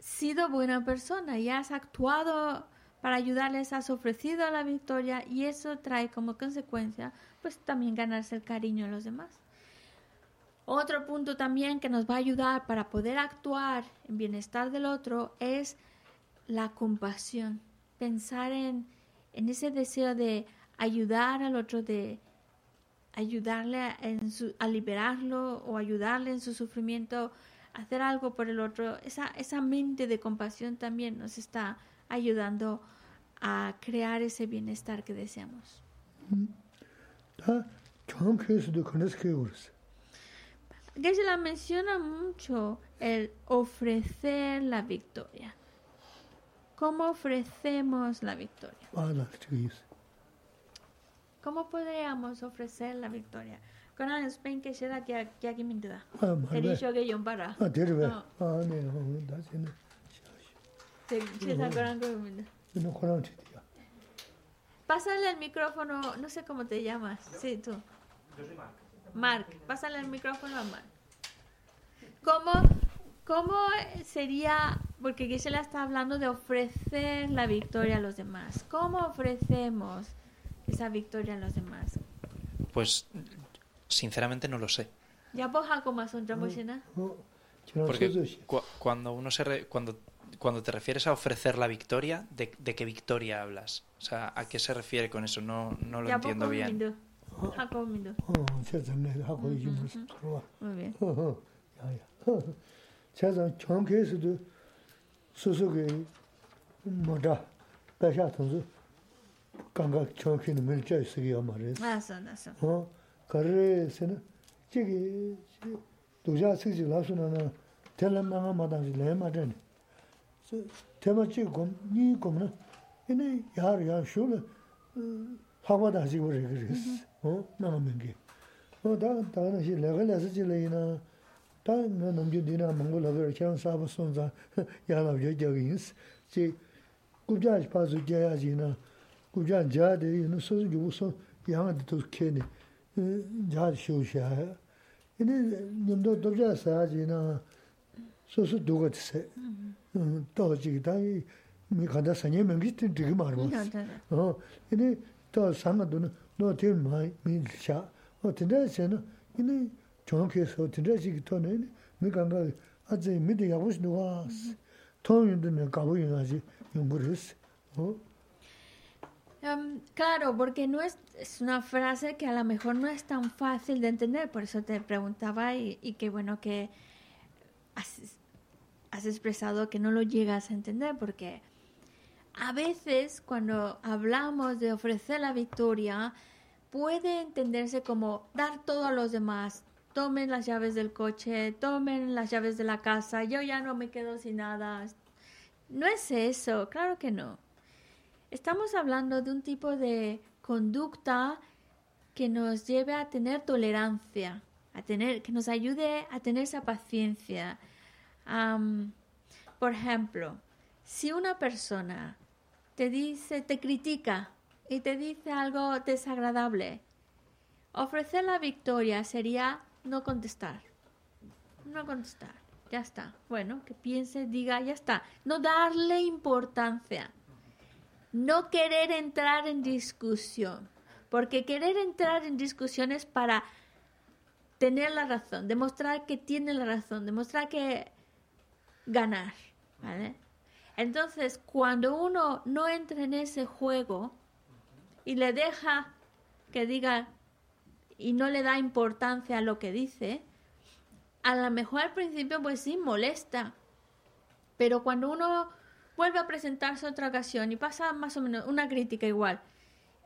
sido buena persona y has actuado para ayudarles, has ofrecido la victoria y eso trae como consecuencia pues también ganarse el cariño de los demás. Otro punto también que nos va a ayudar para poder actuar en bienestar del otro es la compasión. Pensar en, ese deseo de ayudar al otro, de ayudarle a, en su, a liberarlo o ayudarle en su sufrimiento, hacer algo por el otro. Esa, esa mente de compasión también nos está ayudando a crear ese bienestar que deseamos. Que se la menciona mucho el ofrecer la victoria. ¿Cómo ofrecemos la victoria? ¿Cómo podríamos ofrecer la victoria? Con el Spain que será que aquí me da. He dicho que yo para. Ah, tiene ver. Ah, no, no, da tiene. Se se está con el No con Pásale el micrófono, no sé cómo te llamas. Sí, tú. Yo soy Mark. Mark, pásale el micrófono a Mark. ¿Cómo, cómo sería, porque Gisela está hablando de ofrecer la victoria a los demás? ¿Cómo ofrecemos esa victoria a los demás? Pues, sinceramente no lo sé. Ya poja como son tramochina. Porque cu cuando uno se re cuando cuando te refieres a ofrecer la victoria, ¿de, de qué victoria hablas? O sea, ¿a qué se refiere con eso? No, no lo entiendo poco bien. mindo. Jaco mindo. 어, 제자네 하고 이제 무슨 들어와. Muy bien. 어, 야야. 제자 총계에서도 소속에 뭐다. 배샤 통수 감각 총계는 밀자 있어요 말이야. Ah, son, ah, son. 어, 그래서는 저기 도자 쓰지 라서는 텔레마가 마다지 레마든. 저 테마 찍고 니 거는 이네 야야 쇼를 하고다 지고 그랬어. nāma mingi. Tā nā shī lāgā lāsā chī lāyī nā, tā nā namchū dī nā māngu lāgā rā kiāng sāpa sōn sā yā nā bhiyā jā gā yīns. Chī gubjā pā sū jā yā jī nā, gubjā jā dī yī nā sō sū gyū sō yā ngā dī tō kē nī, jā dī shū shā yā. Yī nī tō dōbjā sā jī nā sō sū dō gā tī sē, tō jī tā yī mī kāndā sā nyē māngi tī dī gā mā rō. Yī nī tō sā ngā dō nā no te mai mi sha o te de se no ni chon ke so te de ji to ne mi kan ga a je mi de ya wo shi wa to yin de ne ka wo yin a ji yung bu res o Um, claro, porque no es, es, una frase que a lo mejor no es tan fácil de entender, por eso te preguntaba y, y que bueno que has, has, expresado que no lo llegas a entender, porque a veces cuando hablamos de ofrecer la victoria, puede entenderse como dar todo a los demás. Tomen las llaves del coche, tomen las llaves de la casa, yo ya no me quedo sin nada. No es eso, claro que no. Estamos hablando de un tipo de conducta que nos lleve a tener tolerancia, a tener, que nos ayude a tener esa paciencia. Por ejemplo, si una persona te dice, te critica y te dice algo desagradable, ofrecer la victoria sería no contestar. No contestar. Ya está. Bueno, que piense, diga, ya está. No darle importancia. No querer entrar en discusión. Porque querer entrar en discusión es para tener la razón, demostrar que tiene la razón, demostrar que ganar. ¿vale? Entonces, cuando uno no entra en ese juego y le deja que diga y no le da importancia a lo que dice, a lo mejor al principio pues sí molesta. Pero cuando uno vuelve a presentarse otra ocasión y pasa más o menos una crítica igual,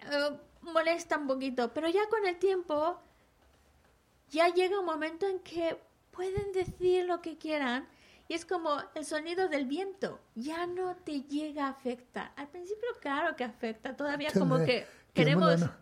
eh, molesta un poquito, pero ya con el tiempo ya llega un momento en que pueden decir lo que quieran y es como el sonido del viento, ya no te llega a afectar. Al principio claro que afecta, todavía como que queremos...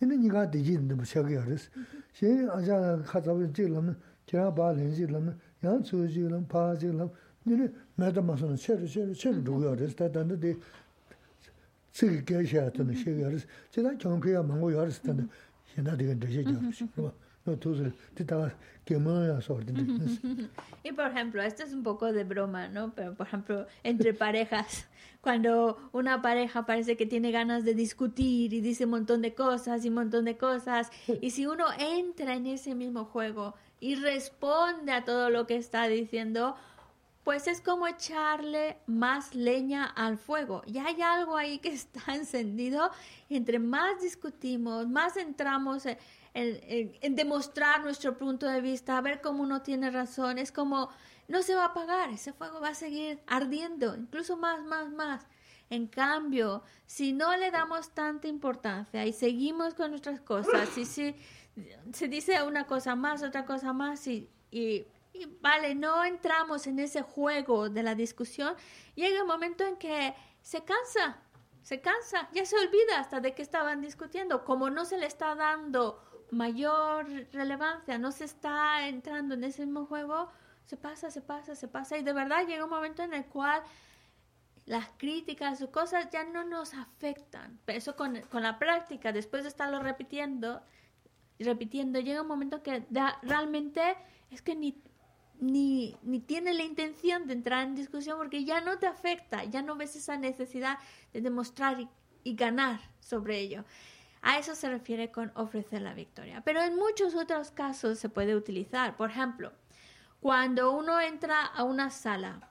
제가도 gemna 제가 아자 연하면 관심스 아자 연하 아자 가사보지나 근데 대셔야 돼 제가 많이 많이 뭐 오늘 하바다 지버리스 오늘 코란 다될 렌자는 말로자 이 코란 당시에 이 코란 봐서 좀 서버전 주도 그랬어 이는 니가 되지는데 뭐 저기 알았어 제 아자 가자고 지금 제가 봐 렌지는 양초지는 파지는 니네 매다마서는 체르 체르 체르 누구야 그랬어 estabas quemando y por ejemplo, esto es un poco de broma, ¿no? Pero por ejemplo, entre parejas, cuando una pareja parece que tiene ganas de discutir y dice un montón de cosas y un montón de cosas, y si uno entra en ese mismo juego y responde a todo lo que está diciendo, pues es como echarle más leña al fuego. Y hay algo ahí que está encendido. Entre más discutimos, más entramos en, demostrar nuestro punto de vista, ver cómo uno tiene razón. Es como no se va a apagar, ese fuego va a seguir ardiendo, incluso más, más, más. En cambio, si no le damos tanta importancia y seguimos con nuestras cosas, y si se dice una cosa más, otra cosa más, y y vale, no entramos en ese juego de la discusión, llega un momento en que se cansa, se cansa, ya se olvida hasta de qué estaban discutiendo, como no se le está dando mayor relevancia, no se está entrando en ese mismo juego, se pasa, se pasa, se pasa, y de verdad llega un momento en el cual las críticas o cosas ya no nos afectan. Pero eso con, con la práctica, después de estarlo repitiendo, repitiendo, llega un momento que realmente es que ni ni, ni tiene la intención de entrar en discusión porque ya no te afecta, ya no ves esa necesidad de demostrar y, ganar sobre ello. A eso se refiere con ofrecer la victoria. Pero en muchos otros casos se puede utilizar. Por ejemplo, cuando uno entra a una sala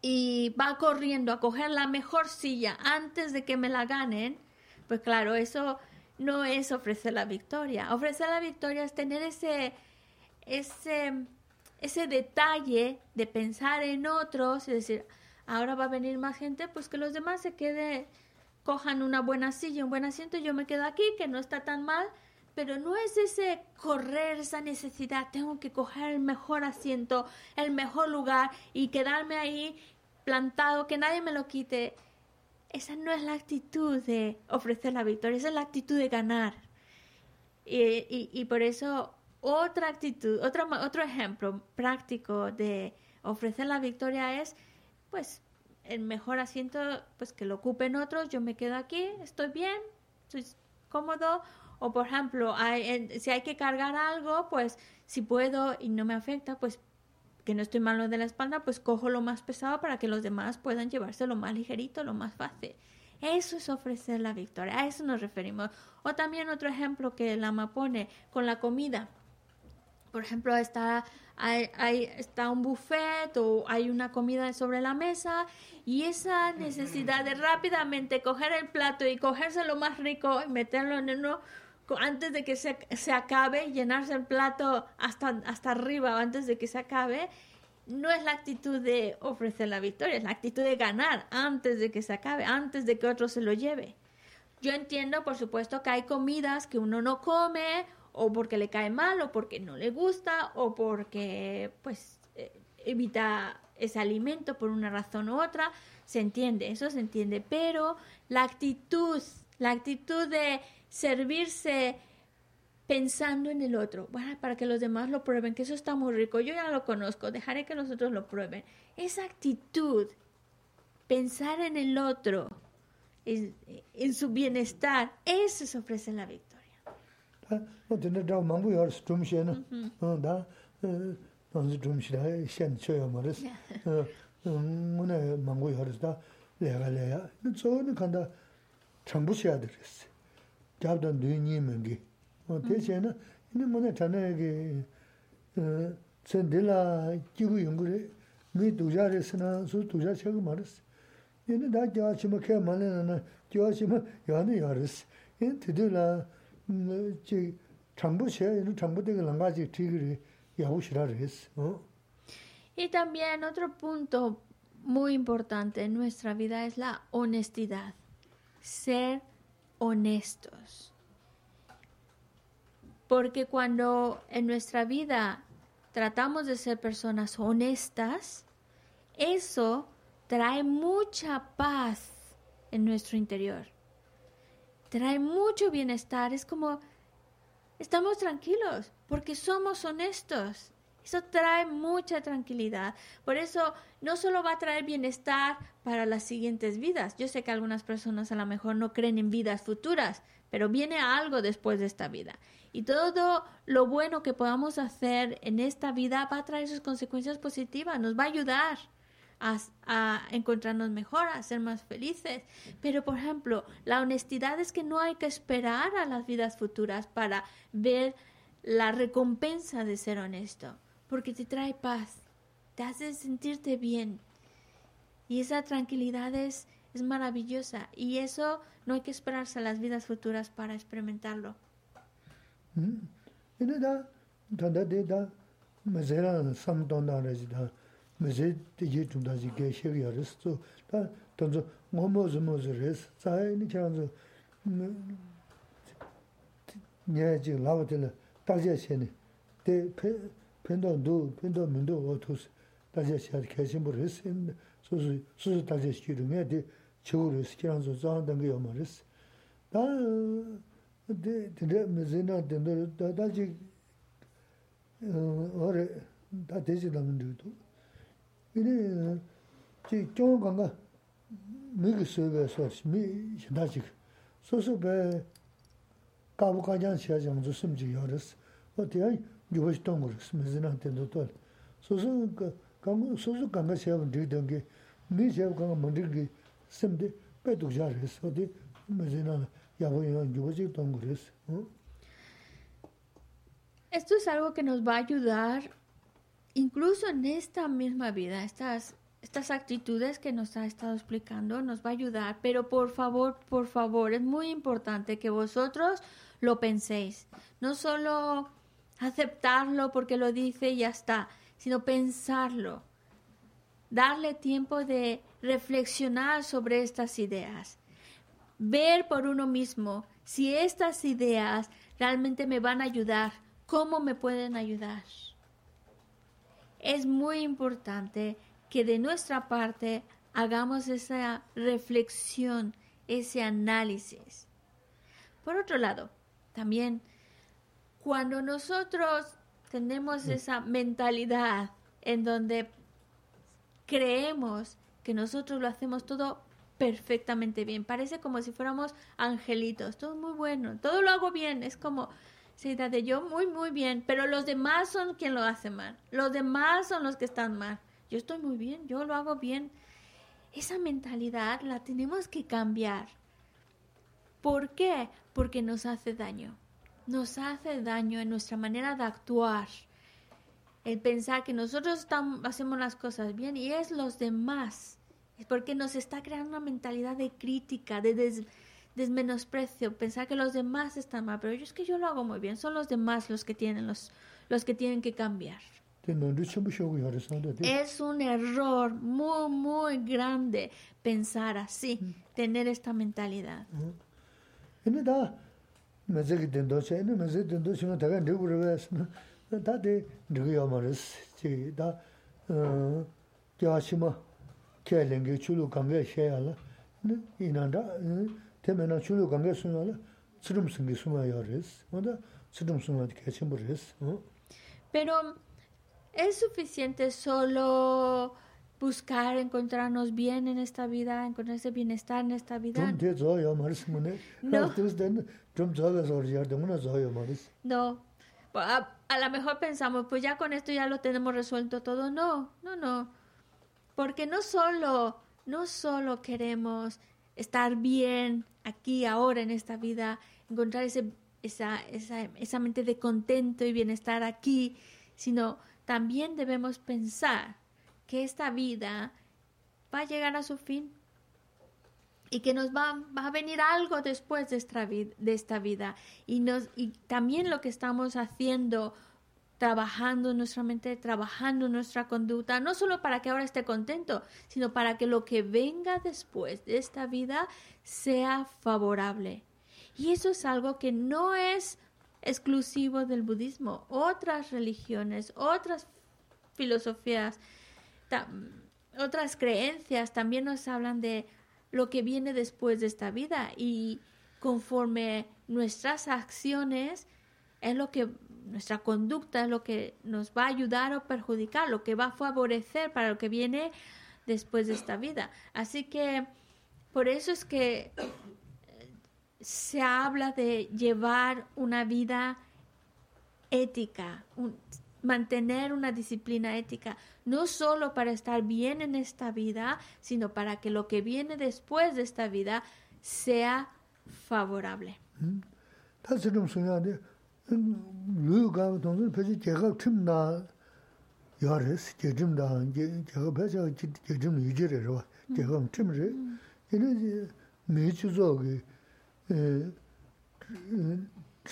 y va corriendo a coger la mejor silla antes de que me la ganen, pues claro, eso no es ofrecer la victoria. Ofrecer la victoria es tener ese, ese ese detalle de pensar en otros y decir, ahora va a venir más gente, pues que los demás se queden, cojan una buena silla, un buen asiento, yo me quedo aquí, que no está tan mal, pero no es ese correr, esa necesidad, tengo que coger el mejor asiento, el mejor lugar y quedarme ahí plantado, que nadie me lo quite. Esa no es la actitud de ofrecer la victoria, esa es la actitud de ganar. Y, y por eso otra actitud, otro, otro ejemplo práctico de ofrecer la victoria es, pues, el mejor asiento, pues que lo ocupen otros, yo me quedo aquí, estoy bien, estoy cómodo. O, por ejemplo, si hay que cargar algo, pues, si puedo y no me afecta, pues, que no estoy malo de la espalda, pues cojo lo más pesado para que los demás puedan llevarse lo más ligerito, lo más fácil. Eso es ofrecer la victoria, a eso nos referimos. O también otro ejemplo que el ama pone con la comida por ejemplo, está, hay, está un buffet o hay una comida sobre la mesa y esa necesidad de rápidamente coger el plato y cogerse lo más rico y meterlo en uno antes de que se, se acabe, llenarse el plato hasta, hasta arriba antes de que se acabe, no es la actitud de ofrecer la victoria, es la actitud de ganar antes de que se acabe, antes de que otro se lo lleve. Yo entiendo, por supuesto, que hay comidas que uno no come o porque le cae mal o porque no le gusta o porque pues eh, evita ese alimento por una razón u otra, se entiende, eso se entiende, pero la actitud, la actitud de servirse pensando en el otro, para que los demás lo prueben, que eso está muy rico, yo ya lo conozco, dejaré que los otros lo prueben. Esa actitud, pensar en el otro, en, en su bienestar, eso se ofrece en la victoria. 어 근데 저 망부 열스 좀 쉬는 어다 어 좀 쉬라 셴 쳐요 말스 어 뭐네 망부 열스다 내가 내야 저는 간다 정부 쉬어야 되겠어 잡던 뉘니면기 어 대체는 이제 뭐네 전에게 어 전들라 기부 연구를 미 두자르스나 수 두자 책 말스 얘는 다 저치면 개 말에는 저치면 연이 열스 이 드들라 Y también otro punto muy importante en nuestra vida es la honestidad. Ser honestos. Porque cuando en nuestra vida tratamos de ser personas honestas, eso trae mucha paz en nuestro interior trae mucho bienestar. Es como, estamos tranquilos porque somos honestos. Eso trae mucha tranquilidad. Por eso no solo va a traer bienestar para las siguientes vidas. Yo sé que algunas personas a lo mejor no creen en vidas futuras, pero viene algo después de esta vida. Y todo lo bueno que podamos hacer en esta vida va a traer sus consecuencias positivas, nos va a ayudar a, encontrarnos mejor, a ser más felices. Pero, por ejemplo, la honestidad es que no hay que esperar a las vidas futuras para ver la recompensa de ser honesto, porque te trae paz, te hace sentirte bien. Y esa tranquilidad es, es maravillosa y eso no hay que esperarse a las vidas futuras para experimentarlo. Mm. mēsē tījī tūntāsī kē shēk yā rēs tsō, tā tāntsō ngō mōsō mōsō rēs, tsāi nī chāntsō nyā chī lāwa tīla tākshā shēni, tē pēntō ndō, pēntō mīndō wā tūs, tākshā shēni kē shēmbu rēs, sūsū tākshā shī rū ngā tī chīgū rēs, kī rāntsō tsāna tāngi yō mā rēs. Tā tīndē mēsē nā tīndō rē, tā chī wā rē, tā tēshī nā mīndō rē 이네 지 경강가 미그 서베서 미 신다지 소소베 가부가장 시야장 좀 심지 열었어 어디야 요시 동물 스미즈한테 도토 소소 그 강, 소소 강가 시야는 되던 게 미제 강가 만들기 심데 배도 잘했어 어디 미즈나 야보이는 요시 동물이었어 어 Esto es algo que nos va a ayudar incluso en esta misma vida, estas, estas actitudes que nos ha estado explicando nos va a ayudar, pero por favor, por favor, es muy importante que vosotros lo penséis. No solo aceptarlo porque lo dice y ya está, sino pensarlo. Darle tiempo de reflexionar sobre estas ideas. Ver por uno mismo si estas ideas realmente me van a ayudar, cómo me pueden ayudar es muy importante que de nuestra parte hagamos esa reflexión, ese análisis. Por otro lado, también cuando nosotros tenemos esa mentalidad en donde creemos que nosotros lo hacemos todo perfectamente bien, parece como si fuéramos angelitos, todo muy bueno, todo lo hago bien, es como Sí, de yo muy, muy bien, pero los demás son quien lo hace mal. Los demás son los que están mal. Yo estoy muy bien, yo lo hago bien. Esa mentalidad la tenemos que cambiar. ¿Por qué? Porque nos hace daño. Nos hace daño en nuestra manera de actuar. El pensar que nosotros hacemos las cosas bien y es los demás. Es porque nos está creando una mentalidad de crítica, de, des, desmenosprecio, pensar que los demás están mal, pero yo es que yo lo hago muy bien, son los demás los que tienen los, los que tienen que cambiar. Es un error muy, muy grande pensar así, tener esta mentalidad. Pero es suficiente solo buscar encontrarnos bien en esta vida, encontrar ese bienestar en esta vida. No. No. A, a lo mejor pensamos, pues ya con esto ya lo tenemos resuelto todo. No, no, no. Porque no solo, no solo queremos estar bien aquí, ahora, en esta vida, encontrar ese, esa, esa, esa mente de contento y bienestar aquí, sino también debemos pensar que esta vida va a llegar a su fin y que nos va, va a venir algo después de esta, de esta vida. Y, nos, y también lo que estamos haciendo trabajando en nuestra mente, trabajando en nuestra conducta, no solo para que ahora esté contento, sino para que lo que venga después de esta vida sea favorable. Y eso es algo que no es exclusivo del budismo. Otras religiones, otras filosofías, otras creencias también nos hablan de lo que viene después de esta vida y conforme nuestras acciones es lo que nuestra conducta es lo que nos va a ayudar o perjudicar, lo que va a favorecer para lo que viene después de esta vida. Así que por eso es que se habla de llevar una vida ética, mantener una disciplina ética, no solo para estar bien en esta vida, sino para que lo que viene después de esta vida sea favorable. Mm. lū gāma tōngsō pēchī jēgā tīm nā yā rēs, jēchīm nā, jēgā pēchā jēchīm yūjī rē rō, jēgā tīm rē. Yēne mē chū zō gī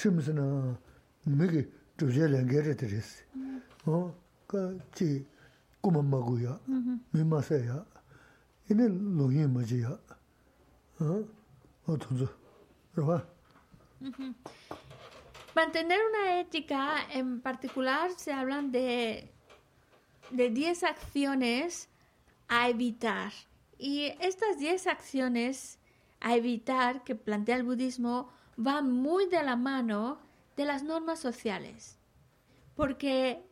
tīm sī nā mē gī chūjē lēngē rē tē rēs. Kā chī kūma mā gu yā, mē mā sā yā, yēne lōngyē mā chī yā, tōngsō, rō Mantener una ética, en particular, se hablan de, de 10 acciones a evitar. Y estas 10 acciones a evitar que plantea el budismo van muy de la mano de las normas sociales. Porque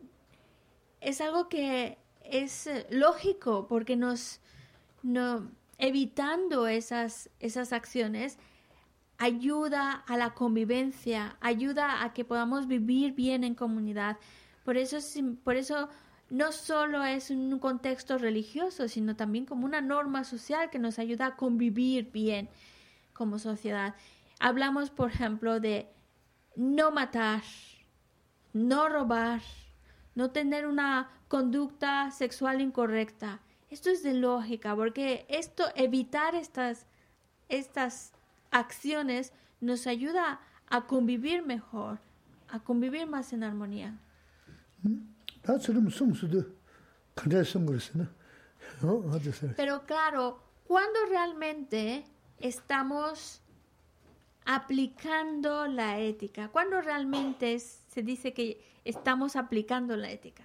es algo que es lógico, porque nos, no, evitando esas, esas acciones, ayuda a la convivencia, ayuda a que podamos vivir bien en comunidad. Por eso, por eso no solo es un contexto religioso, sino también como una norma social que nos ayuda a convivir bien como sociedad. Hablamos, por ejemplo, de no matar, no robar, no tener una conducta sexual incorrecta. Esto es de lógica, porque esto, evitar estas, estas acciones nos ayuda a convivir mejor, a convivir más en armonía. Pero claro, cuando realmente estamos aplicando la ética, cuando realmente se dice que estamos aplicando la ética.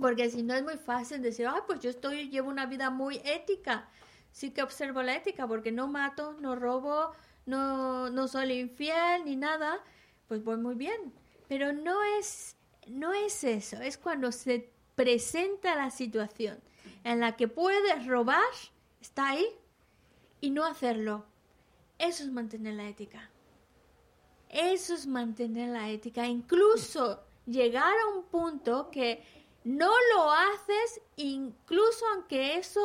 Porque si no es muy fácil decir, ah, pues yo estoy, llevo una vida muy ética. Sí que observo la ética porque no mato, no robo, no, no soy infiel ni nada, pues voy muy bien. Pero no es, no es eso, es cuando se presenta la situación en la que puedes robar, está ahí, y no hacerlo. Eso es mantener la ética. Eso es mantener la ética. Incluso llegar a un punto que no lo haces incluso aunque eso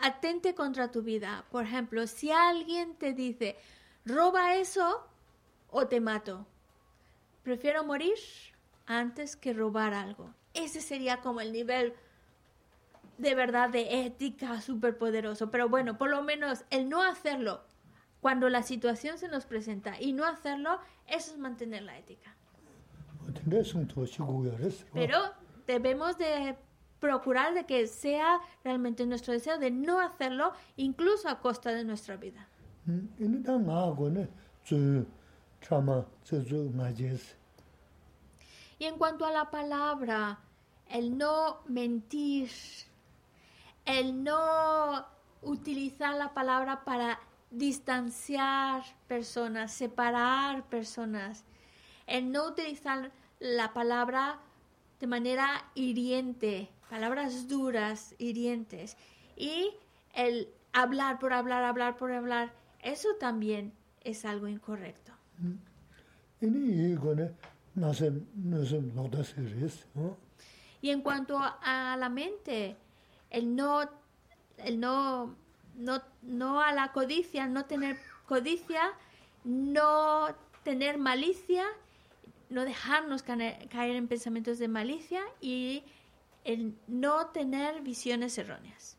atente contra tu vida. Por ejemplo, si alguien te dice, roba eso o te mato, prefiero morir antes que robar algo. Ese sería como el nivel de verdad de ética súper poderoso. Pero bueno, por lo menos el no hacerlo cuando la situación se nos presenta y no hacerlo, eso es mantener la ética. Pero debemos de procurar de que sea realmente nuestro deseo de no hacerlo, incluso a costa de nuestra vida. Y en cuanto a la palabra, el no mentir, el no utilizar la palabra para distanciar personas, separar personas, el no utilizar la palabra de manera hiriente, palabras duras, hirientes, y el hablar por hablar, hablar por hablar, eso también es algo incorrecto. Y en cuanto a la mente, el no, el no no, no a la codicia, no tener codicia, no tener malicia, no dejarnos caer en pensamientos de malicia y el no tener visiones erróneas.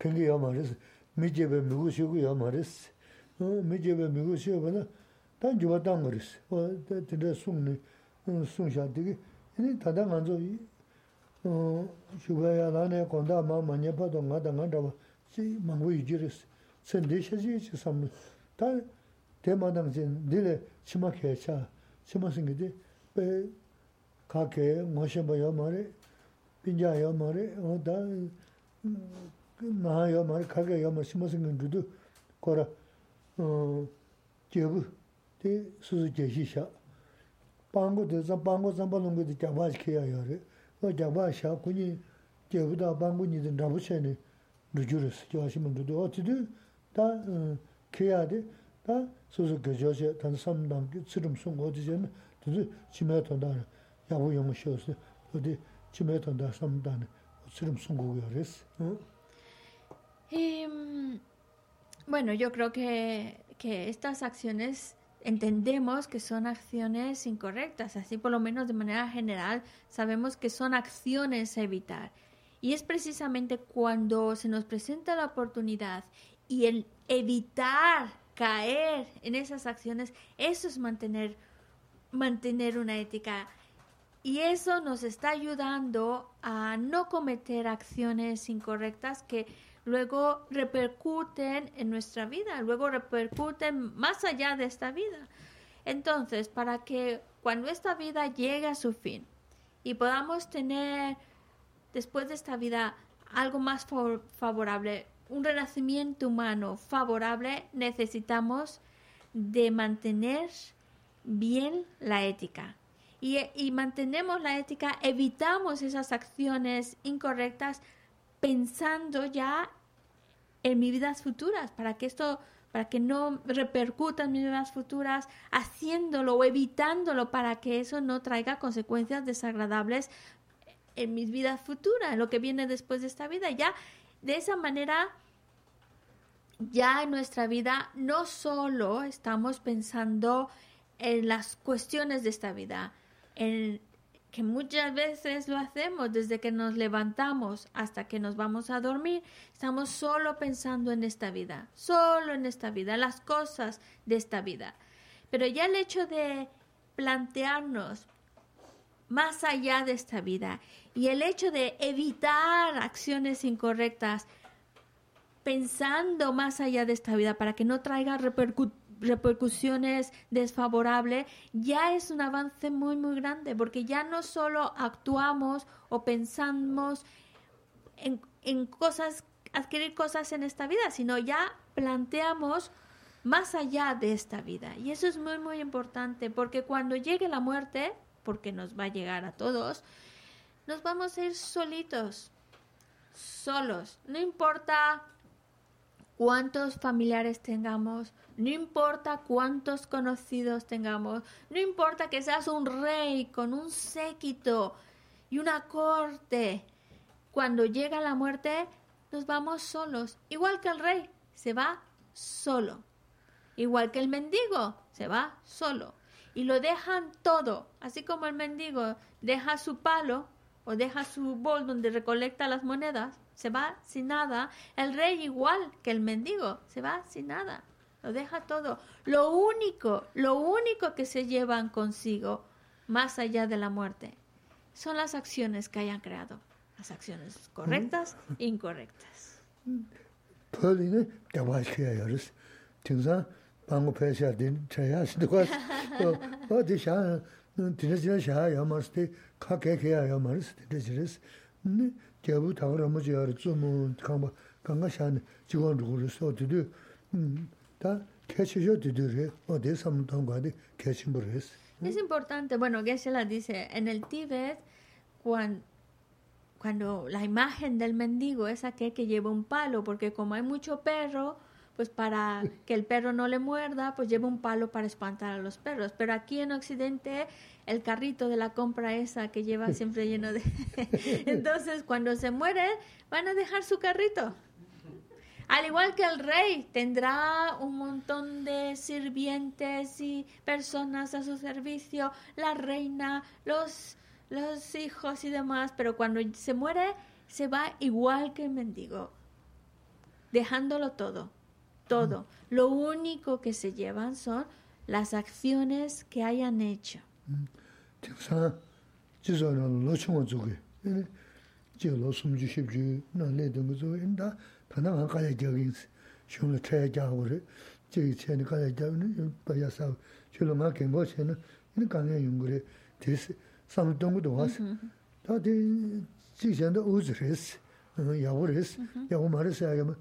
rō su ngō shiāmbā shiā, inā yā tōnsu sūng gōba tē shiā sō na, dīnā sīrōng sūng nē, tā shī nā yūpa tāng gu rēs, mā sī jību shiā dēwē pēngi yā mā rēs, mī jēbē mī gu shiā gu yā mā rēs, mī jēbē mī gu shiā gu na, tā yūpa tāng gu rēs, dīnā sūng nē, sūng shiā dīgī, inā tā tā ngā zō yī, shūpa yā nā nē kōndā mā mā nyā pā tō ngā tā ngā tā wā, sī mā ngu yī jī rēs, sēn dē shiā jī chī sāmbū, tā 대마당 진 딜레 치마케 차 치마싱게디 베 카케 모셔봐요 말에 빈자요 말에 어다 maa yaa maa kagaa yaa maa shima singa dhudu kora jebu di suzu jeshi shaa. Pangu di zan pangu zanpa lungu di jagbaa kiyaa yaa re. Waa jagbaa shaa kuni jebu daa pangu nidhi nabu shaa ni dhuju rasi, jaa shima dhudu. O tidu daa kiyaa di daa suzu gajaa shaa tanda samdang tsirum sung o di jaa tidu chimaya tanda yabu yamu shaa si. O di chimaya tanda samdang tsirum sung gu yaa resi. Mm, bueno, yo creo que, que estas acciones entendemos que son acciones incorrectas, así por lo menos de manera general sabemos que son acciones a evitar. Y es precisamente cuando se nos presenta la oportunidad y el evitar caer en esas acciones, eso es mantener, mantener una ética. Y eso nos está ayudando a no cometer acciones incorrectas que luego repercuten en nuestra vida, luego repercuten más allá de esta vida. Entonces, para que cuando esta vida llegue a su fin y podamos tener después de esta vida algo más favorable, un renacimiento humano favorable, necesitamos de mantener bien la ética. Y, mantenemos la ética, evitamos esas acciones incorrectas pensando ya en mis vidas futuras, para que esto, para que no repercuta en mis vidas futuras, haciéndolo o evitándolo para que eso no traiga consecuencias desagradables en mis vidas futuras, en lo que viene después de esta vida. Ya de esa manera, ya en nuestra vida no solo estamos pensando en las cuestiones de esta vida, en que muchas veces lo hacemos desde que nos levantamos hasta que nos vamos a dormir, estamos solo pensando en esta vida, solo en esta vida, las cosas de esta vida. Pero ya el hecho de plantearnos más allá de esta vida y el hecho de evitar acciones incorrectas pensando más allá de esta vida para que no traiga repercusiones desfavorables, ya es un avance muy, muy grande, porque ya no solo actuamos o pensamos en, en cosas, adquirir cosas en esta vida, sino ya planteamos más allá de esta vida. Y eso es muy, muy importante, porque cuando llegue la muerte, porque nos va a llegar a todos, nos vamos a ir solitos, solos. No importa cuántos familiares tengamos, no importa cuántos conocidos tengamos, no importa que seas un rey con un séquito y una corte. Cuando llega la muerte, nos vamos solos, igual que el rey, se va solo. Igual que el mendigo, se va solo. Y lo dejan todo, así como el mendigo deja su palo o deja su bol donde recolecta las monedas, se va sin nada. El rey igual que el mendigo, se va sin nada. Lo deja todo. Lo único, lo único que se llevan consigo, más allá de la muerte, son las acciones que hayan creado. Las acciones correctas e incorrectas. Es importante, bueno, Geshe la dice, en el Tíbet, cuando, cuando la imagen del mendigo es aquel que lleva un palo, porque como hay mucho perro, pues para que el perro no le muerda, pues lleva un palo para espantar a los perros. Pero aquí en Occidente, el carrito de la compra esa que lleva siempre lleno de... Entonces, cuando se muere, van a dejar su carrito. Al igual que el rey, tendrá un montón de sirvientes y personas a su servicio, la reina, los, los hijos y demás, pero cuando se muere, se va igual que el mendigo, dejándolo todo, todo. Lo único que se llevan son las acciones que hayan hecho. 파나 한 가야 저기 쇼를 쳐야 자고래 저기 쳐야 가야 자면 바야사 쇼를 막 경고 쳐는 이 강에 용거래 데스 삼동도 와서 다들 지전도 우즈레스 야오레스 야오 말해서 하면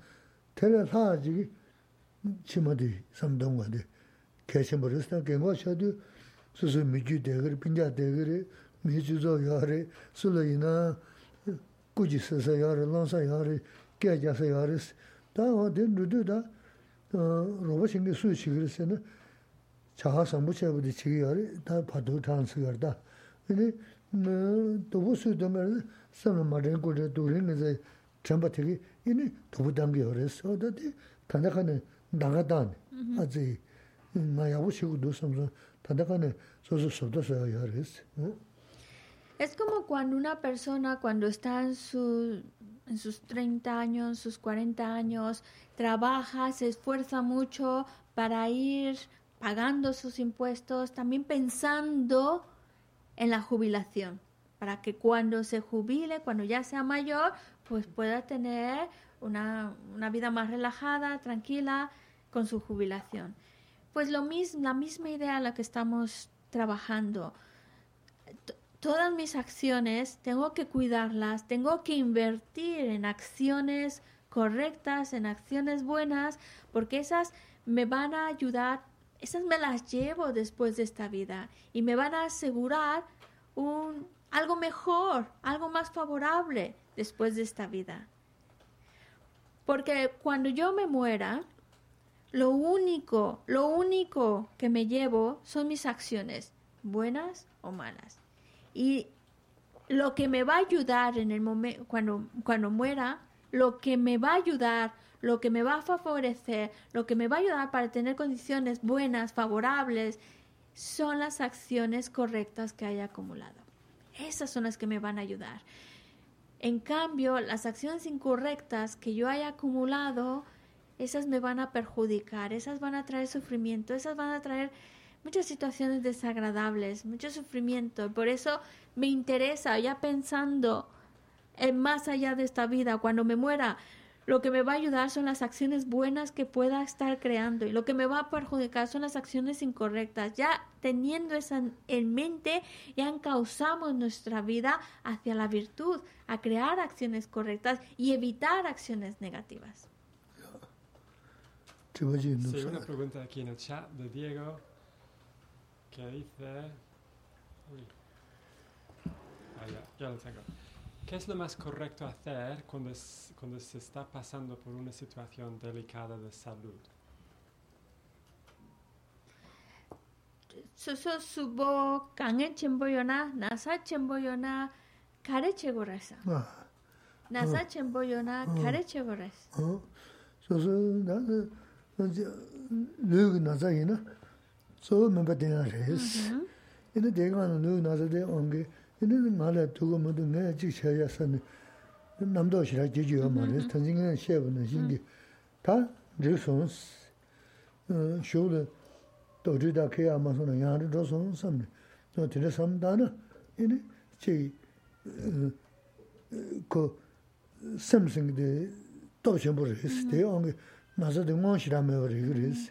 테레 사지 치마디 삼동과데 계신 버렸다 경고 쳐도 수수 미주 대거 빈자 대거 미주조 야레 술이나 꾸지서서 야레 론사 야레 kya sa yaris. Da wa den rudu da roba shingi su chigiri se na chaha sambu chabu di chigi yari da padu tang si yari da. Ini dobu su dunga samla marin kuri duri zay chamba tigi ini dobu dangi yaris. O da di tanda kani naga dan azi nga yabu shigu du samsa tanda kani sosu soda sa yaris. Es como cuando una persona cuando está en su en sus 30 años, sus 40 años, trabaja, se esfuerza mucho para ir pagando sus impuestos, también pensando en la jubilación, para que cuando se jubile, cuando ya sea mayor, pues pueda tener una, una vida más relajada, tranquila, con su jubilación. Pues lo mismo, la misma idea a la que estamos trabajando todas mis acciones tengo que cuidarlas, tengo que invertir en acciones correctas, en acciones buenas, porque esas me van a ayudar, esas me las llevo después de esta vida y me van a asegurar un algo mejor, algo más favorable después de esta vida. Porque cuando yo me muera, lo único, lo único que me llevo son mis acciones, buenas o malas. Y lo que me va a ayudar en el momento, cuando, cuando muera, lo que me va a ayudar, lo que me va a favorecer, lo que me va a ayudar para tener condiciones buenas, favorables, son las acciones correctas que haya acumulado. Esas son las que me van a ayudar. En cambio, las acciones incorrectas que yo haya acumulado, esas me van a perjudicar, esas van a traer sufrimiento, esas van a traer muchas situaciones desagradables, mucho sufrimiento. Por eso me interesa, ya pensando en más allá de esta vida, cuando me muera, lo que me va a ayudar son las acciones buenas que pueda estar creando y lo que me va a perjudicar son las acciones incorrectas. Ya teniendo eso en mente, ya encauzamos nuestra vida hacia la virtud, a crear acciones correctas y evitar acciones negativas. Sí, una pregunta aquí en el chat de Diego que dice... Ah, ya, lo tengo. ¿Qué es lo más correcto hacer cuando, cuando se está pasando por una situación delicada de salud? suso subo kange chemboyona nasa chemboyona kare chegorasa nasa chemboyona kare chegorasa suso na na nasa ina so member de res ene de ga no na de on ge ene ma la tu go mo de ne ji che ya san 남도 시라 지지요 말에 전진은 시에는 신기 다 르손스 어 쇼르 도르다 케야 마소는 야르 도손 섬네 또 드레 섬다나 이니 제그 삼성데 또 전부를 했을 때 나서 등원 시라며 그랬어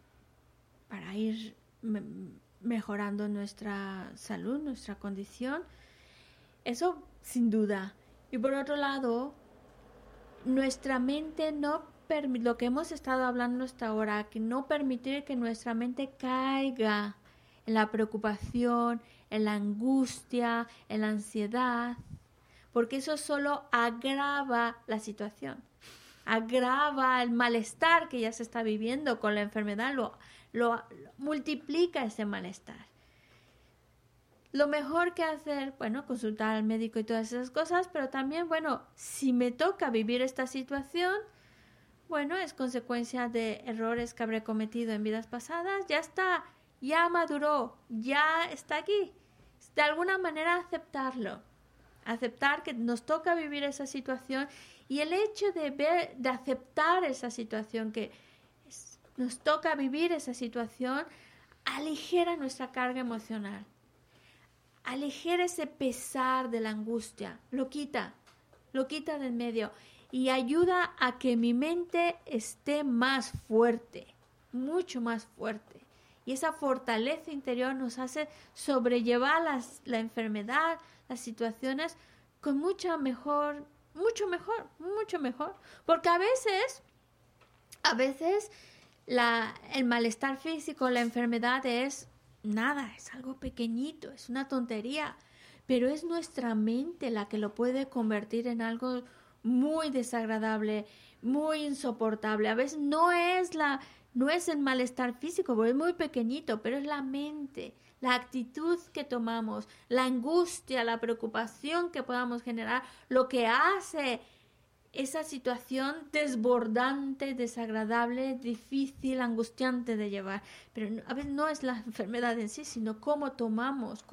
para ir mejorando nuestra salud, nuestra condición. Eso sin duda. Y por otro lado, nuestra mente no lo que hemos estado hablando hasta ahora, que no permitir que nuestra mente caiga en la preocupación, en la angustia, en la ansiedad, porque eso solo agrava la situación, agrava el malestar que ya se está viviendo con la enfermedad, lo multiplica ese malestar. Lo mejor que hacer, bueno, consultar al médico y todas esas cosas, pero también, bueno, si me toca vivir esta situación, bueno, es consecuencia de errores que habré cometido en vidas pasadas, ya está, ya maduró, ya está aquí. De alguna manera aceptarlo, aceptar que nos toca vivir esa situación y el hecho de ver, de aceptar esa situación, que nos toca vivir esa situación, aligera nuestra carga emocional aligera ese pesar de la angustia, lo quita, lo quita del medio y ayuda a que mi mente esté más fuerte, mucho más fuerte. Y esa fortaleza interior nos hace sobrellevar la enfermedad, las situaciones con mucha mejor, mucho mejor, mucho mejor. Porque a veces, a veces la, el malestar físico, la enfermedad es nada, es algo pequeñito, es una tontería, pero es nuestra mente la que lo puede convertir en algo muy desagradable, muy insoportable. A veces no es la no es el malestar físico, porque es muy pequeñito, pero es la mente, la actitud que tomamos, la angustia, la preocupación que podamos generar, lo que hace esa situación desbordante, desagradable, difícil, angustiante de llevar. Pero a veces no es la enfermedad en sí, sino cómo tomamos,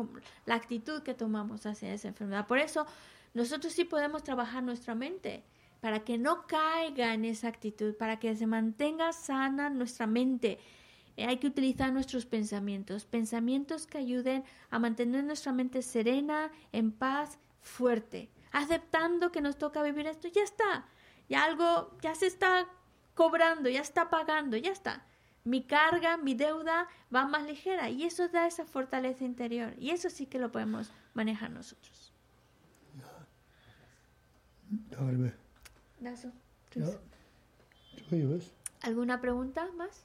la actitud que tomamos hacia esa enfermedad. Por eso nosotros sí podemos trabajar nuestra mente para que no caiga en esa actitud, para que se mantenga sana nuestra mente. Eh, hay que utilizar nuestros pensamientos, pensamientos que ayuden a mantener nuestra mente serena, en paz, fuerte aceptando que nos toca vivir esto, ya está. Ya algo, ya se está cobrando, ya está pagando, ya está. Mi carga, mi deuda va más ligera y eso da esa fortaleza interior y eso sí que lo podemos manejar nosotros. ¿Alguna pregunta más?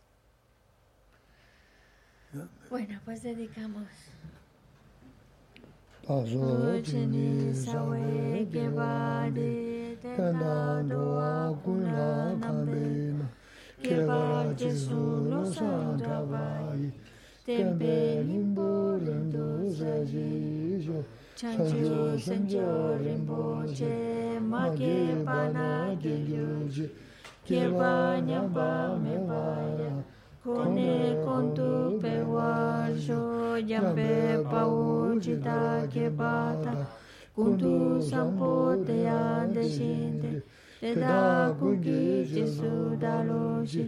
Bueno, pues dedicamos. paso chini sawe geba de tena doa kuna kambe na geba jesu lo santa vai tempe nimbo rendo zaji jo chanjo senjo rimbo che ma ge pana ge yo je geba nyamba me vaya kone kontu pe wajo jambe pau chita ke pata. Kuntu sampo te ande shinde te da kungi jesu dalo shi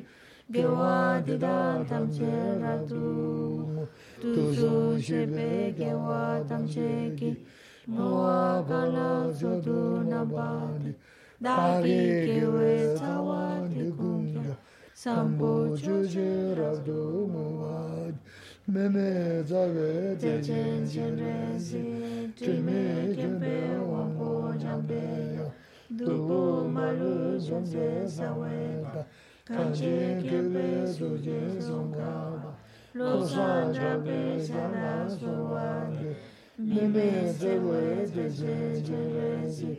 gewa di da tam che ratu tu. Su shepe gewa tam che ki. Noa gala so tu nabadi da ki kewe tawa di kunga sambu chuji rabdu muwaj meme zawe techen chenresi tuime kyunpe wangpo jampe ya dubu malu zongze sawe pa kanji kyunpe suji zongka pa losan jampe sana suwa de meme zawe techen chenresi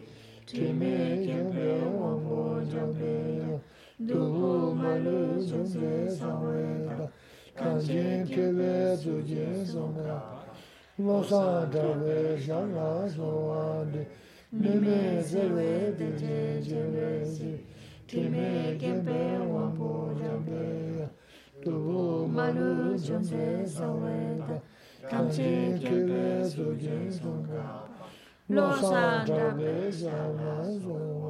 tuime kyunpe wangpo jampe ya dubu malu zunze sangwe da, kanjin kewe zujin zonga, losan dawe shanga zowande, nume zewe deje jewe zi, time kempe wambu jambe ya, dubu malu zunze sangwe da, kanjin kewe zujin zonga, losan dawe shanga zowande,